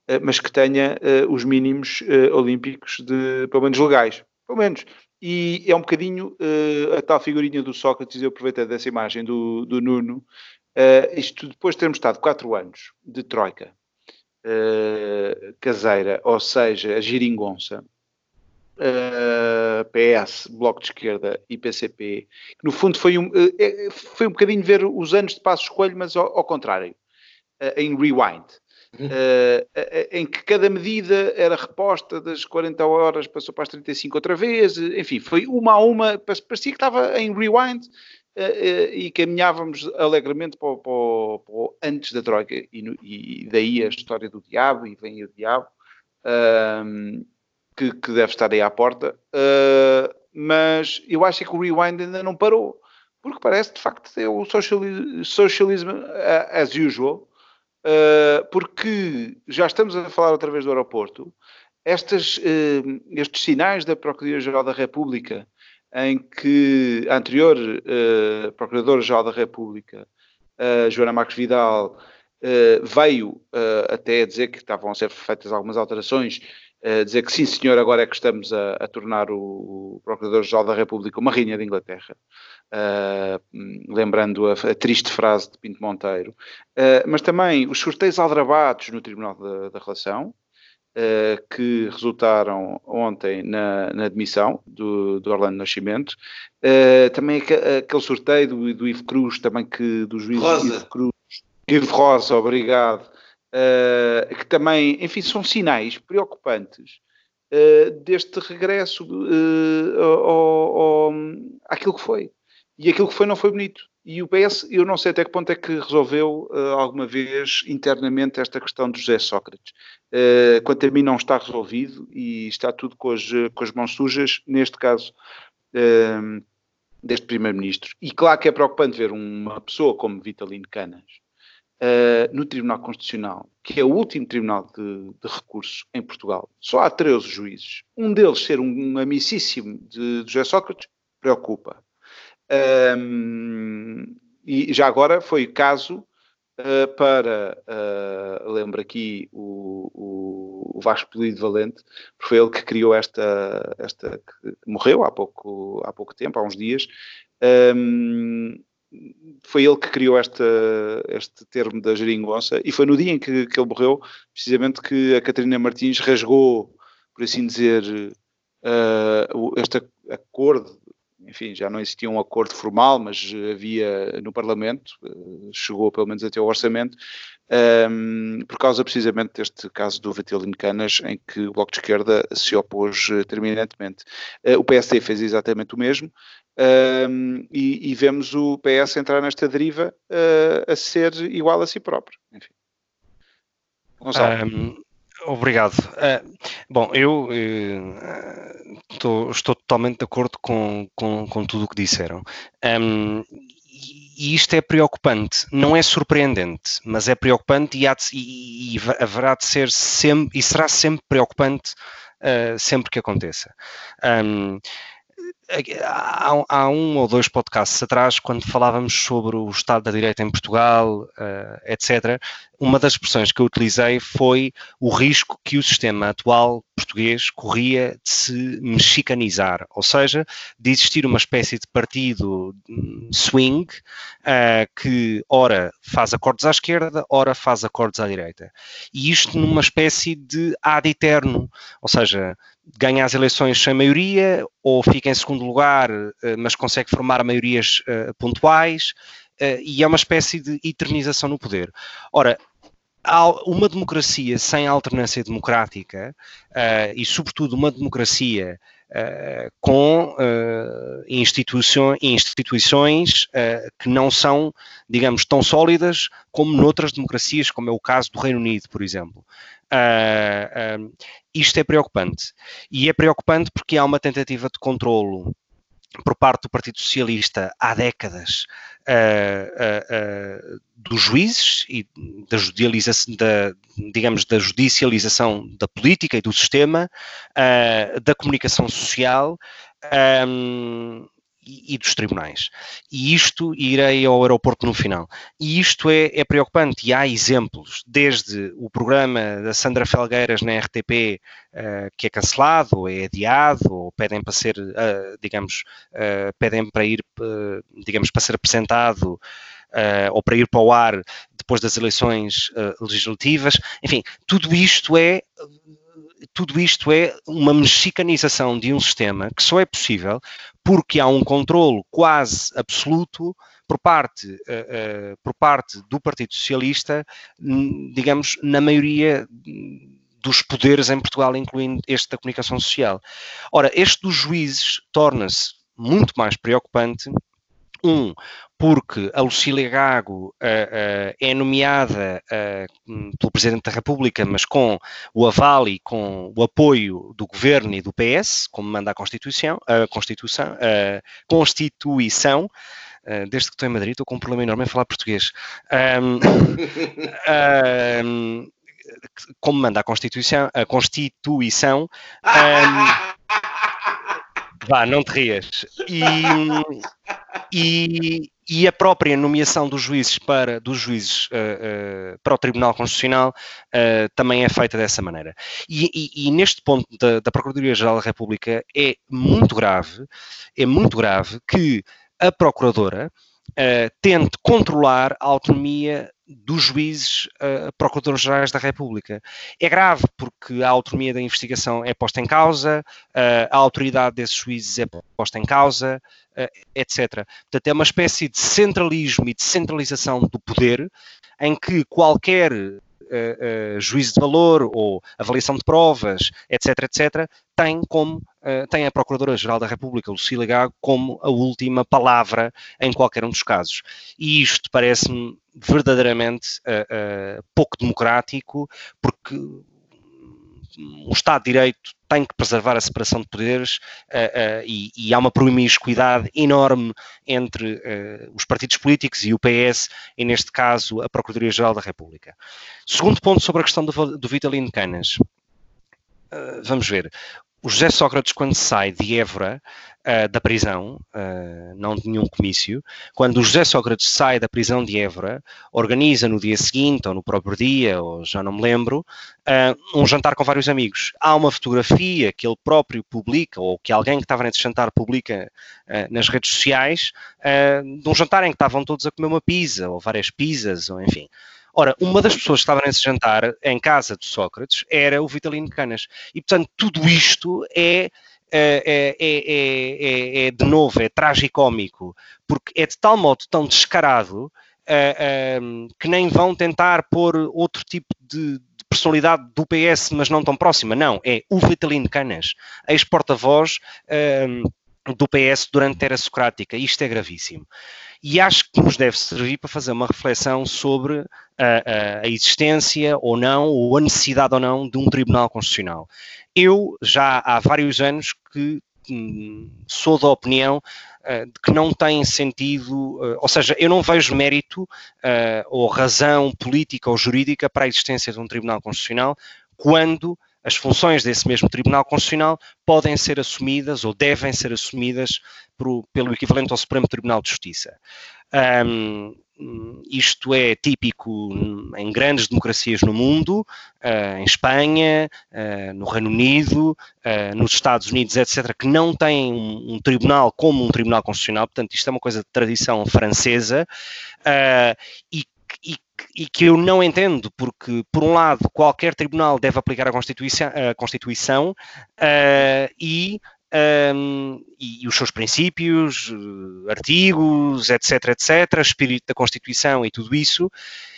uh, mas que tenha uh, os mínimos olímpicos de, pelo menos legais, pelo menos. E é um bocadinho a tal figurinha do Sócrates, eu aproveitei dessa imagem do, do Nuno, isto depois de termos estado quatro anos de Troika, uh, caseira, ou seja, a giringonça, uh, eh, PS, Bloco de Esquerda e PCP, que no fundo foi um, uh, foi um bocadinho ver os anos de Passos Coelho, mas ao, ao contrário. em rewind. Uh, em que cada medida era reposta das 40 horas, passou para as 35 outra vez, enfim, foi uma a uma, parecia que estava em rewind e caminhávamos alegremente para, para, para antes da Troika, e, e, daí a história do diabo, e vem o diabo, ehm, que, que, deve estar aí à porta, mas eu acho que o rewind ainda não parou, porque parece de facto é o socialismo, socialismo as usual, uh, porque já estamos a falar outra vez do aeroporto, estas, uh, estes sinais da Procuradoria-Geral da República, em que a anterior uh, Procuradora-Geral da República, Joana Marcos Vidal, veio até dizer que estavam a ser feitas algumas alterações dizer que sim, senhor, agora é que estamos a, a tornar o, Procurador-Geral da República uma rainha de Inglaterra. Uh, lembrando a, a, triste frase de Pinto Monteiro, uh, mas também os sorteios aldrabados no Tribunal da, da Relação, Uh, que resultaram ontem na, na admissão do, do, Orlando Nascimento. Uh, também aquele sorteio do, do Ivo Cruz, também que do juiz Rosa. Ivo Cruz. Ivo Rosa, obrigado. Uh, que também, enfim, são sinais preocupantes deste regresso ao, ao, àquilo que foi. E aquilo que foi não foi bonito. E o PS, eu não sei até que ponto é que resolveu uh, alguma vez internamente esta questão do José Sócrates. Uh, quanto a mim não está resolvido e está tudo com as, com as mãos sujas, neste caso uh, deste Primeiro-Ministro. E claro que é preocupante ver uma pessoa como Vitalino Canas no Tribunal Constitucional, que é o último tribunal de, de recurso em Portugal. Só há 13 juízes. Um deles ser um amicíssimo de, de José Sócrates preocupa. Um, e já agora foi caso uh, para, uh, lembro aqui o, o, Vasco Polido Valente, porque foi ele que criou esta, esta que morreu há pouco, há pouco tempo, há uns dias, um, foi ele que criou esta, este termo da geringonça e foi no dia em que, que ele morreu, precisamente que a Catarina Martins rasgou, por assim dizer, uh, acordo enfim, já não existia um acordo formal, mas havia no Parlamento, eh, chegou pelo menos até ao orçamento, um, ehm, por causa precisamente deste caso do Vatilino Canas, em que o Bloco de Esquerda se opôs uh, terminantemente. Uh, o PSD fez exatamente o mesmo, um, ehm, e, e, vemos o PS entrar nesta deriva uh, a ser igual a si próprio. Enfim. Gonçalo. Um, Obrigado. Uh, bom, eu uh, tô, estou totalmente de acordo com, com, com tudo o que disseram. Um, e isto é preocupante, não é surpreendente, mas é preocupante e, de, e, e haverá de ser sempre, e será sempre preocupante uh, sempre que aconteça. Um, há, há, um ou dois podcasts atrás, quando falávamos sobre o Estado da Direita em Portugal, uh, etc., uma das expressões que eu utilizei foi o risco que o sistema atual português corria de se mexicanizar, ou seja, de existir uma espécie de partido hum, swing uh, que ora faz acordos à esquerda, ora faz acordos à direita. E isto numa espécie de ad eterno, ou seja, ganha as eleições sem maioria ou fica em segundo lugar, uh, mas consegue formar maiorias uh, pontuais. Uh, e é uma espécie de eternização no poder. Ora, uma democracia sem alternância democrática e, sobretudo, uma democracia com uh, instituições, instituições que não são, digamos, tão sólidas como noutras democracias, como é o caso do Reino Unido, por exemplo. isto é preocupante. E é preocupante porque há uma tentativa de controlo por parte do Partido Socialista há décadas uh, uh, uh, dos juízes e da da, digamos, da judicialização da política e do sistema, da comunicação social. Um, e, dos tribunais. E isto, irei ao aeroporto no final. E isto é, é, preocupante, e há exemplos, desde o programa da Sandra Felgueiras na RTP, uh, que é cancelado, é adiado, ou pedem para ser, uh, digamos, uh, pedem para ir, digamos, para ser apresentado, ou para ir para o ar depois das eleições legislativas. Enfim, tudo isto é tudo isto é uma mexicanização de um sistema que só é possível porque há um controle quase absoluto por, parte, uh, uh, por parte do Partido Socialista, digamos, na maioria dos poderes em Portugal, incluindo este da comunicação social. Ora, este dos juízes torna-se muito mais preocupante um, porque a Lucília Gago uh, uh, é nomeada uh, pelo Presidente da República, mas com o aval e com o apoio do Governo e do PS, como manda a Constituição, a Constituição, Constituição desde que estou em Madrid, estou com um problema enorme em falar português. Um, um, como manda a Constituição, a Constituição. Um, vá, não te rias. E, e, e, a própria nomeação dos juízes para, dos juízes, uh, uh, para o Tribunal Constitucional uh, também é feita dessa maneira. E, e, e neste ponto da, da Procuradoria-Geral da República é muito grave, é muito grave que a Procuradora tente controlar a autonomia dos juízes uh, procuradores-gerais da República. É grave porque a autonomia da investigação é posta em causa, uh, a autoridade desses juízes é posta em causa, etc. Portanto, é uma espécie de centralismo e de centralização do poder em que qualquer uh, juízo de valor ou avaliação de provas, etc., etc., tem como tem a Procuradora-Geral da República, Lucília Gago, como a última palavra em qualquer um dos casos. E isto parece-me verdadeiramente pouco democrático, porque o Estado de Direito tem que preservar a separação de poderes uh, uh, e, e, há uma promiscuidade enorme entre uh, os partidos políticos e o PS, e neste caso a Procuradoria-Geral da República. Segundo ponto sobre a questão do, do Vitalino Canas. vamos ver. O José Sócrates, quando sai de Évora, uh, da prisão, uh, não de nenhum comício, quando o José Sócrates sai da prisão de Évora, organiza no dia seguinte, ou no próprio dia, ou já não me lembro, uh, um jantar com vários amigos. Há uma fotografia que ele próprio publica, ou que alguém que estava nesse jantar publica nas redes sociais, de um jantar em que estavam todos a comer uma pizza, ou várias pizzas, ou enfim. Ora, uma das pessoas que estava nesse jantar, em casa de Sócrates, era o Vitalino Canas. E, portanto, tudo isto é é, é, é, é, de novo, é tragicómico, porque é de tal modo tão descarado uh, que nem vão tentar pôr outro tipo de, de, personalidade do PS, mas não tão próxima. Não, é o Vitalino Canas, ex-porta-voz do PS durante a era socrática. Isto é gravíssimo e acho que nos deve servir para fazer uma reflexão sobre a, a, existência ou não, ou a necessidade ou não de um Tribunal Constitucional. Eu já há vários anos que hum, sou da opinião uh, de que não tem sentido, uh, ou seja, eu não vejo mérito uh, ou razão política ou jurídica para a existência de um Tribunal Constitucional quando as funções desse mesmo Tribunal Constitucional podem ser assumidas ou devem ser assumidas pelo equivalente ao Supremo Tribunal de Justiça. Um, isto é típico em grandes democracias no mundo, uh, em Espanha, uh, no Reino Unido, uh, nos Estados Unidos, etc., que não têm um, tribunal como um tribunal constitucional, portanto, isto é uma coisa de tradição francesa, e e que eu não entendo, porque, por um lado, qualquer tribunal deve aplicar a Constituição, a Constituição e, um, e, e, os seus princípios, uh, artigos, etc., etc., espírito da Constituição e tudo isso,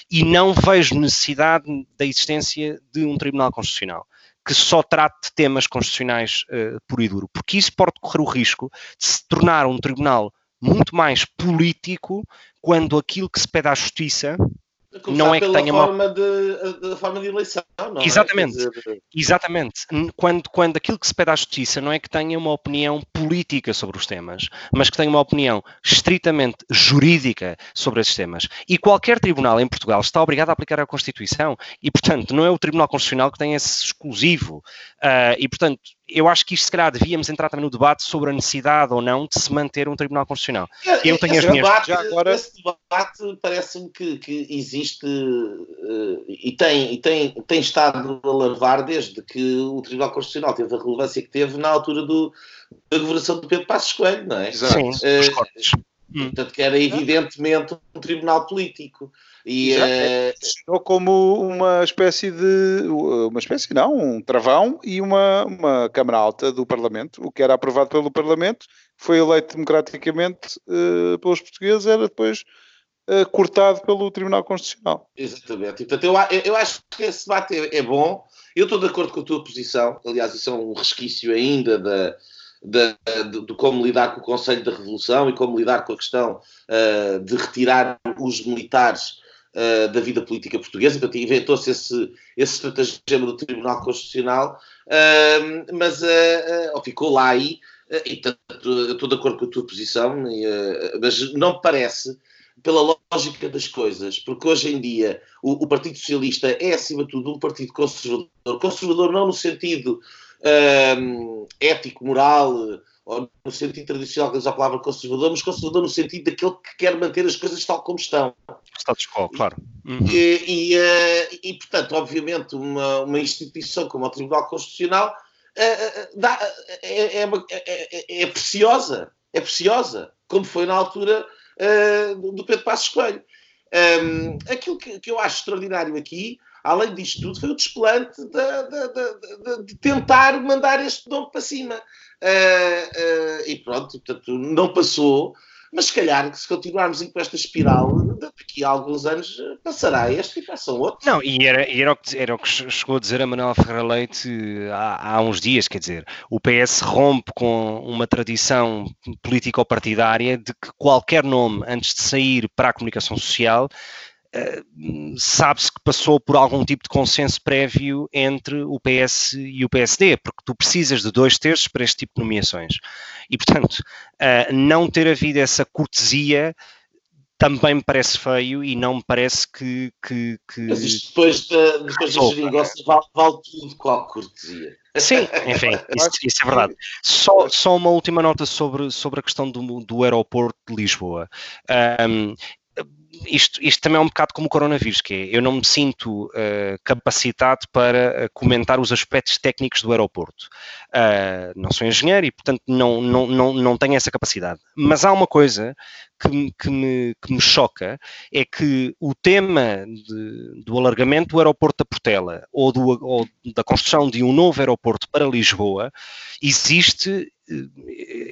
e não vejo necessidade da existência de um Tribunal Constitucional que só trate temas constitucionais uh, puro e duro, porque isso pode correr o risco de se tornar um tribunal muito mais político quando aquilo que se pede à justiça não é que tenha forma uma de, de, forma de eleição, não é? Exatamente, é? Dizer... exatamente. Quando, quando aquilo que se pede à justiça não é que tenha uma opinião política sobre os temas, mas que tenha uma opinião estritamente jurídica sobre esses temas. E qualquer tribunal em Portugal está obrigado a aplicar a Constituição e, portanto, não é o Tribunal Constitucional que tem esse exclusivo. Uh, e, portanto, eu acho que isto, se calhar, devíamos entrar também no debate sobre a necessidade ou não de se manter um Tribunal Constitucional. Eu tenho esse as minhas... Debate, agora... Esse debate parece-me que, que, existe uh, e, tem, e tem, tem estado a lavar desde que o Tribunal Constitucional teve a relevância que teve na altura do, da governação do Pedro Passos Coelho, não é? Sim, uh, Portanto, que era evidentemente um tribunal político. E, uh... como uma espécie de. Uma espécie, não, um travão e uma, uma Câmara Alta do Parlamento, o que era aprovado pelo Parlamento, foi eleito democraticamente uh, pelos portugueses, era depois uh, cortado pelo Tribunal Constitucional. Exatamente. Portanto, eu, eu acho que esse debate é, é bom. Eu estou de acordo com a tua posição. Aliás, isso é um resquício ainda da de, de, de, como lidar com o Conselho da Revolução e como lidar com a questão uh, de retirar os militares uh, da vida política portuguesa. Portanto, inventou-se esse, esse estratagema do Tribunal Constitucional, uh, mas uh, ficou lá aí. e tanto, estou de acordo com a tua posição, mas não me parece pela lógica das coisas, porque hoje em dia o, o, Partido Socialista é, acima de tudo, um partido conservador. Conservador não no sentido um, ético, moral, ou no sentido tradicional que usa a palavra conservador, mas conservador no sentido daquele que quer manter as coisas tal como estão. Status quo, claro. Uhum. E, e, uh, e, portanto, obviamente, uma, uma instituição como o Tribunal Constitucional uh, dá, é, é, é, é, preciosa, é preciosa, como foi na altura do Pedro Passos Coelho. Um, aquilo que, que eu acho extraordinário aqui além disto tudo, foi o desplante de, de, de, de tentar mandar este nome para cima. Uh, uh, e pronto, portanto, não passou. Mas se calhar, se continuarmos com esta espiral, daqui a alguns anos passará este e passam outros. Não, e era, era, o que, era o que chegou a dizer a Manuela Ferreira Leite há, há uns dias, quer dizer, o PS rompe com uma tradição político-partidária de que qualquer nome, antes de sair para a comunicação social, Uh, sabe-se que passou por algum tipo de consenso prévio entre o PS e o PSD, porque tu precisas de dois terços para este tipo de nomeações. E, portanto, uh, não ter havido essa cortesia também me parece feio e não me parece que. que, que... Mas isto depois da, depois da geringonça vale, vale tudo qual cortesia. Sim, enfim, isso, isso, é verdade. Só, só uma última nota sobre, sobre a questão do, do aeroporto de Lisboa. Um, isto, isto também é um bocado como o coronavírus, que é, eu não me sinto uh, capacitado para uh, comentar os aspectos técnicos do aeroporto. Uh, não sou engenheiro e, portanto, não, não, não, não tenho essa capacidade. Mas há uma coisa que, que, me, que me choca, é que o tema de, do alargamento do aeroporto da Portela ou, do, ou da construção de um novo aeroporto para Lisboa existe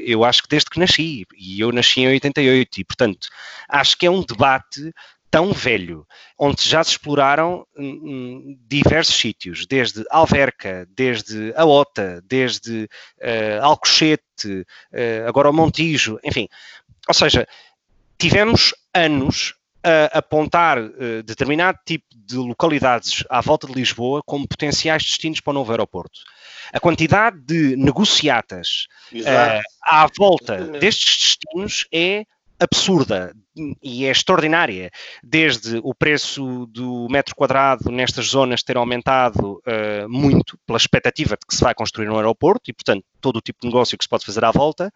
eu acho que desde que nasci, e eu nasci em 88, e portanto acho que é um debate tão velho, onde já se exploraram hum, hum, diversos sítios, desde Alverca, desde a Ota, desde uh, Alcochete, uh, agora o Montijo, enfim. Ou seja, tivemos anos a apontar uh, determinado tipo de localidades à volta de Lisboa como potenciais destinos para o novo aeroporto. A quantidade de negociatas uh, à volta destes destinos é absurda e é extraordinária, desde o preço do metro quadrado nestas zonas ter aumentado uh, muito pela expectativa de que se vai construir um aeroporto e, portanto, todo o tipo de negócio que se pode fazer à volta,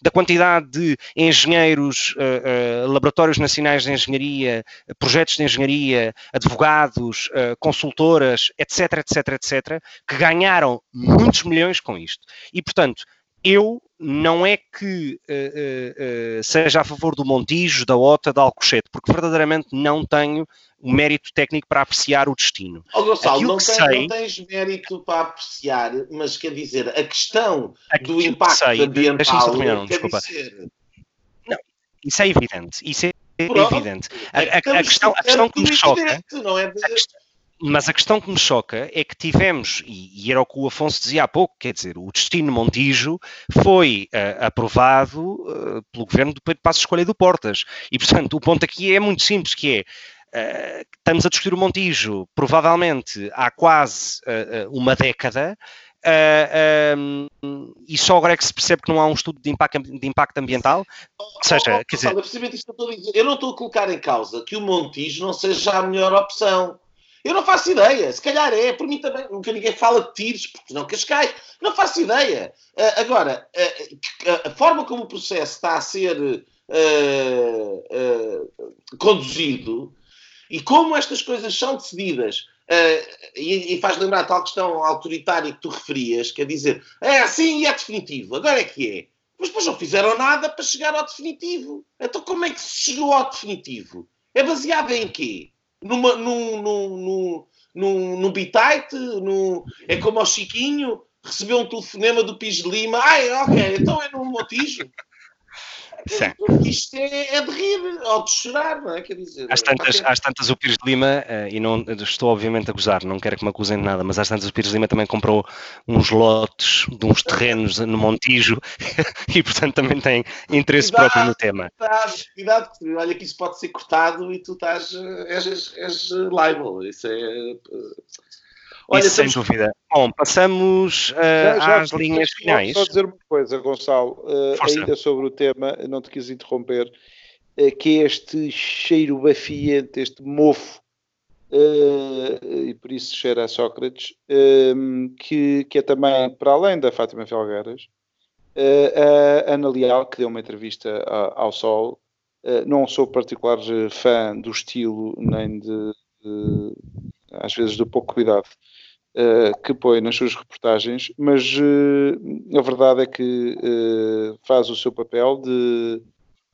da quantidade de engenheiros, uh, uh, laboratórios nacionais de engenharia, projetos de engenharia, advogados, consultoras, etc, etc, etc, que ganharam muitos milhões com isto. E, portanto, eu não é que uh, uh, seja a favor do Montijo, da OTA, da Alcochete, porque verdadeiramente não tenho o mérito técnico para apreciar o destino. Oh, Gonçalo, não, tem, sei, não, tens mérito para apreciar, mas quer dizer, a questão do impacto sei, ambiental. Terminar, não, desculpa. Dizer... Não, isso é evidente. Isso é Pronto. evidente. A, a, a, questão, a questão que me choca. Não é de... Mas a questão que me choca é que tivemos, e, e, era o que o Afonso dizia há pouco, quer dizer, o destino Montijo foi uh, aprovado uh, pelo governo do Passos Escolha do Portas. E, portanto, o ponto aqui é muito simples, que é, uh, estamos a discutir o Montijo, provavelmente há quase uma década, Uh, um, e só agora é que se percebe que não há um estudo de impacto, de impacto ambiental. Ou seja, quer dizer. Eu não estou a colocar em causa que o Montijo não seja a melhor opção. Eu não faço ideia. Se calhar é. Por mim também. Nunca ninguém fala de tiros, porque não Cascais. Não faço ideia. Uh, agora, uh, a forma como o processo está a ser uh, conduzido e como estas coisas são decididas. E, e, faz lembrar a tal questão autoritária que tu referias, quer dizer, é assim e é definitivo, agora é que é. Mas depois não fizeram nada para chegar ao definitivo. Então como é que se chegou ao definitivo? É baseado em quê? Numa, num, num, num, num, num bitite, num, é como ao Chiquinho, recebeu um telefonema do Pis de Lima, ai, ok, então é no Montijo. Isto é, é, de rir ou de chorar, não é? Quer dizer, às tantas, às tantas o Pires de Lima, uh, e não estou obviamente a gozar, não quero que me acusem de nada, mas às tantas o Pires de Lima também comprou uns lotes de uns terrenos no Montijo e portanto também tem interesse cuidado, próprio no tema. Cuidado, cuidado, olha que isso pode ser cortado e tu estás, és, és, és liable, isso é Olha, Isso sem dúvida. Bom, passamos uh, já, já às linhas finais. Só dizer uma coisa, Gonçalo, uh, ainda sobre o tema, não te quis interromper, uh, que é este cheiro bafiante, este mofo, e por isso cheira a Sócrates, que, que é também, para além da Fátima Felgueiras, a Ana Leal, que deu uma entrevista ao Sol, não sou particular fã do estilo, nem de, de às vezes do pouco cuidado uh, que põe nas suas reportagens, mas uh, a verdade é que uh, faz o seu papel de,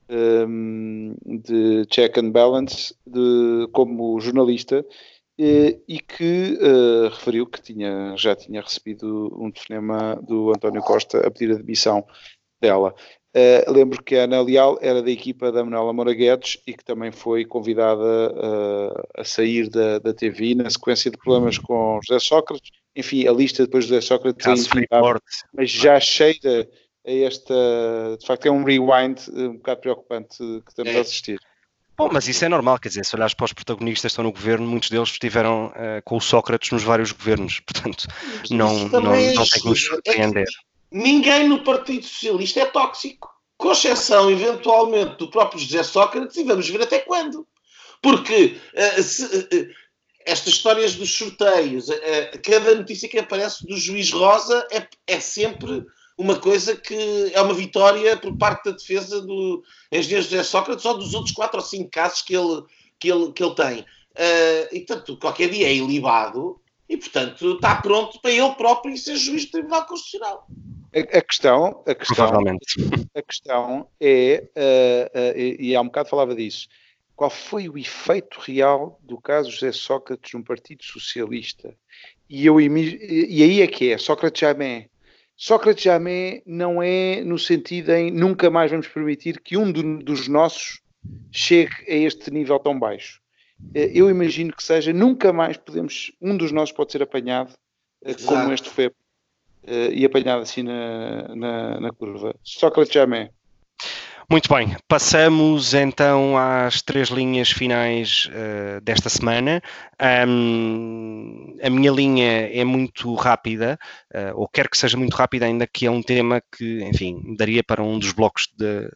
um, ehm, de check and balance de, como jornalista e que referiu que tinha, já tinha recebido um telefonema do António Costa a pedir a demissão dela. Uh, lembro que a Ana Leal era da equipa da Manuela Moura Guedes e que também foi convidada uh, a sair da, da TV na sequência de problemas com José Sócrates. Enfim, a lista depois de José Sócrates é infindável, mas já cheira a esta. De facto, é um rewind um bocado preocupante que estamos a é. assistir. Bom, mas isso é normal, quer dizer, se olhares para os protagonistas que estão no governo, muitos deles estiveram uh, com o Sócrates nos vários governos, portanto, não, não, não, não tem que nos surpreender. Ninguém no Partido Socialista é tóxico, com exceção, eventualmente, do próprio José Sócrates, e vamos ver até quando. Porque uh, se, uh, estas histórias dos sorteios, uh, cada notícia que aparece do juiz Rosa é, é, sempre uma coisa que é uma vitória por parte da defesa do engenheiro José Sócrates ou dos outros quatro ou cinco casos que ele, que ele, que ele tem. e, portanto, qualquer dia é ilibado e, portanto, está pronto para ele próprio ser juiz do Tribunal Constitucional. A, a, questão, a questão, a questão é, uh, uh, e há um bocado falava disso, qual foi o efeito real do caso José Sócrates no Partido Socialista? E, eu, e aí é que é, Sócrates jamais. Sócrates jamais não é no sentido em nunca mais vamos permitir que um do, dos nossos chegue a este nível tão baixo. Eh, eu imagino que seja, nunca mais podemos, um dos nossos pode ser apanhado como este foi uh, e apanhado assim na, na, na curva. Sócrates Jamé. Muito bem, passamos então às três linhas finais uh, desta semana. Um, a minha linha é muito rápida, uh, ou quero que seja muito rápida, ainda que é um tema que, enfim, daria para um dos blocos de,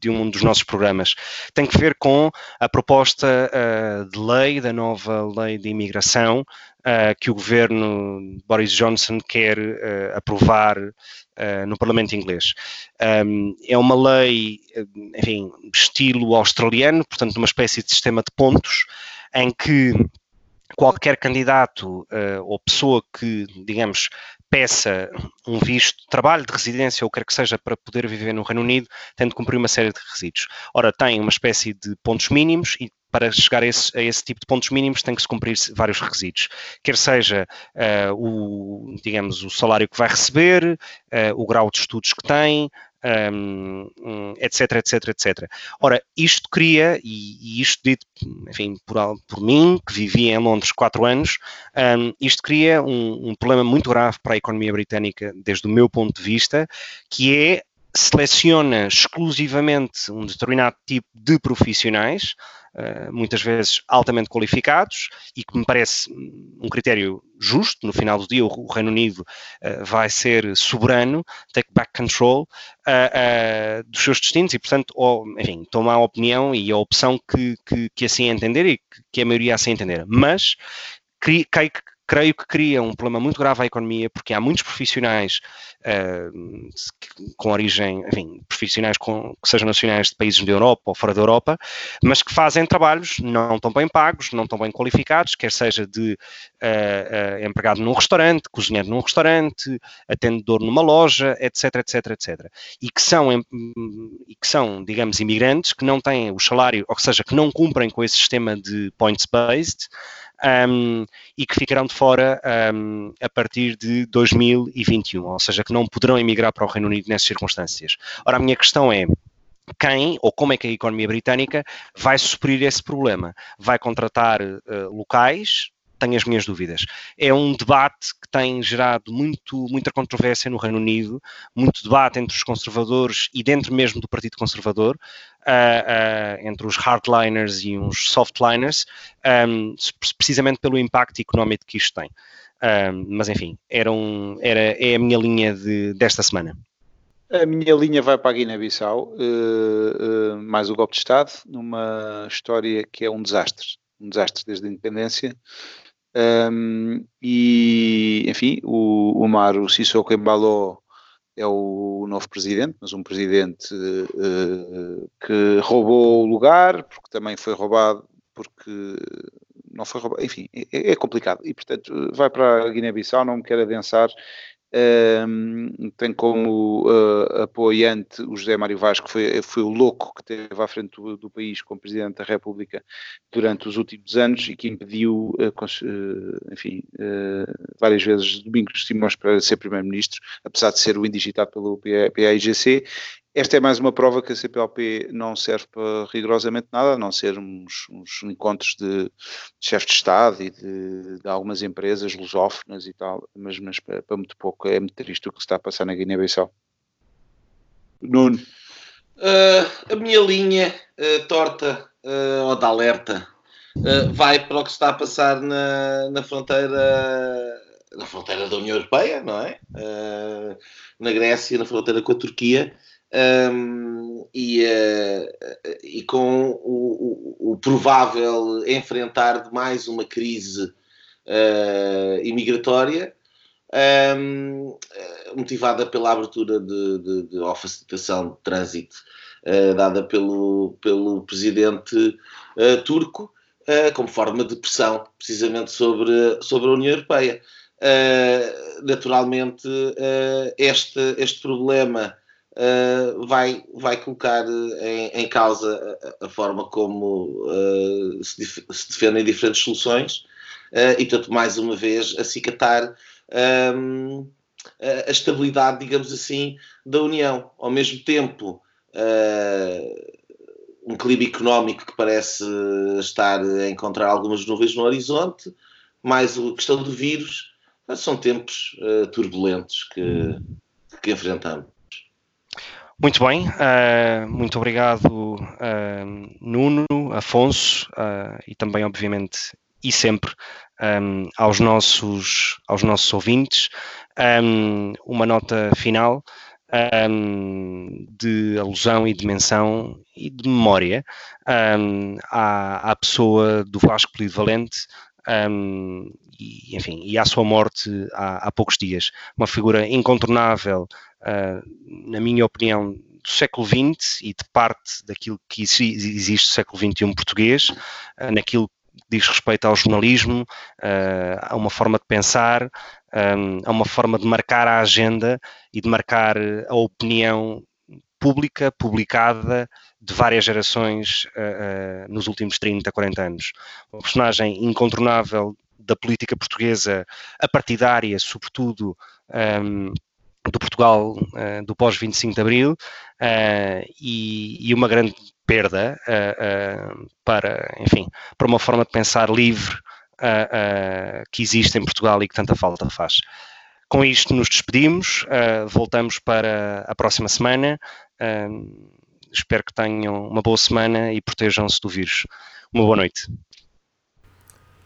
de um dos nossos programas. Tem que ver com a proposta uh, de lei, da nova lei de imigração, uh, que o governo Boris Johnson quer uh, aprovar uh, no Parlamento inglês. Um, é uma lei, enfim, estilo australiano, portanto, uma espécie de sistema de pontos, em que qualquer candidato ou pessoa que, digamos, peça um visto de trabalho, de residência ou quer que seja para poder viver no Reino Unido, tem de cumprir uma série de requisitos. Ora, tem uma espécie de pontos mínimos e para chegar a esse, a esse, tipo de pontos mínimos tem que se cumprir vários requisitos, quer seja uh, o, digamos, o salário que vai receber, uh, o grau de estudos que tem, um, etc, etc, etc. Ora, isto cria, e, e isto dito, enfim, por, por, mim, que vivi em Londres quatro anos, um, isto cria um, um problema muito grave para a economia britânica, desde o meu ponto de vista, que é seleciona exclusivamente um determinado tipo de profissionais, muitas vezes altamente qualificados, e que me parece um critério justo. No final do dia, o Reino Unido uh, vai ser soberano, take back control uh, dos seus destinos e, portanto, enfim, toma a opinião e a opção que, que, que assim entender e que, que a maioria assim entender. Mas creio, creio que cria um problema muito grave à economia, porque há muitos profissionais uh, com origem, enfim, profissionais com, que sejam nacionais de países da Europa ou fora da Europa, mas que fazem trabalhos não tão bem pagos, não tão bem qualificados, quer seja de uh, uh, empregado num restaurante, cozinheiro num restaurante, atendedor numa loja, etc, etc, etc. E que são, e que são digamos, imigrantes que não têm o salário, ou seja, que não cumprem com esse sistema de points-based, um, e que ficarão de fora um, a partir de 2021, ou seja, que não poderão emigrar para o Reino Unido nessas circunstâncias. Ora, a minha questão é, quem ou como é que a economia britânica vai suprir esse problema? Vai contratar uh, locais? Tenho as minhas dúvidas. É um debate que tem gerado muito, muita controvérsia no Reino Unido, muito debate entre os conservadores e dentro mesmo do Partido Conservador, uh, uh, entre os hardliners e os softliners, um, precisamente pelo impacto económico que isto tem. Um, mas enfim, era, um, era, é a minha linha de, desta semana. A minha linha vai para a Guiné-Bissau, uh, uh, mais o golpe de Estado, numa história que é um desastre, um desastre desde a independência. Um, e, enfim, o, o Maro Sissoko Embalo é o novo presidente, mas um presidente uh, que roubou o lugar, porque também foi roubado, porque não foi roubado, enfim, é, é complicado. E, portanto, vai para a Guiné-Bissau, não me quero adensar um, tem como uh, apoiante o José Mário Vaz, que foi, foi o louco que teve à frente do, do, país como Presidente da República durante os últimos anos e que impediu, uh, uh, enfim, várias vezes Domingos Simões para ser Primeiro-Ministro, apesar de ser o indigitado pelo PAIGC, esta é mais uma prova que a CPLP não serve para rigorosamente nada, a não ser uns, uns encontros de, chefes de Estado e de, de, algumas empresas lusófonas e tal, mas, mas para, para, muito pouco. É muito triste o que se está a passar na Guiné-Bissau. Nuno. Uh, a minha linha uh, torta uh, ou de alerta vai para o que se está a passar na, na fronteira na fronteira da União Europeia, não é? na Grécia, na fronteira com a Turquia, um, e, uh, e, com o, o, o, provável enfrentar de mais uma crise uh, imigratória um, motivada pela abertura de, de, de facilitação de trânsito uh, dada pelo, pelo presidente turco como forma de pressão precisamente sobre, sobre a União Europeia. naturalmente, este, este problema uh, vai, vai colocar em, em causa a, a, forma como uh, se, dif se, defendem diferentes soluções uh, e, portanto, mais uma vez, acicatar um, a estabilidade, digamos assim, da União. Ao mesmo tempo, um equilíbrio económico que parece estar a encontrar algumas nuvens no horizonte, mais a questão do vírus, são tempos turbulentos que, que enfrentamos. Muito bem, uh, muito obrigado uh, Nuno, Afonso uh, e também, obviamente, e sempre um, aos, nossos, aos nossos ouvintes. Um, uma nota final um, de alusão e de menção e de memória à, à pessoa do Vasco Polido Valente, um, e, enfim, e à sua morte há, há poucos dias. Uma figura incontornável uh, na minha opinião, do século XX e de parte daquilo que existe no século XXI português, uh, naquilo que diz respeito ao jornalismo, uh, a uma forma de pensar, um, a uma forma de marcar a agenda e de marcar a opinião pública, publicada, de várias gerações uh, uh, nos últimos 30, 40 anos. Uma personagem incontornável da política portuguesa, a partidária, sobretudo um, do Portugal uh, do pós-25 de Abril uh, e, e, uma grande perda uh, para, enfim, para uma forma de pensar livre que existe em Portugal e que tanta falta faz. Com isto nos despedimos, voltamos para a próxima semana. espero que tenham uma boa semana e protejam-se do vírus. Uma boa noite.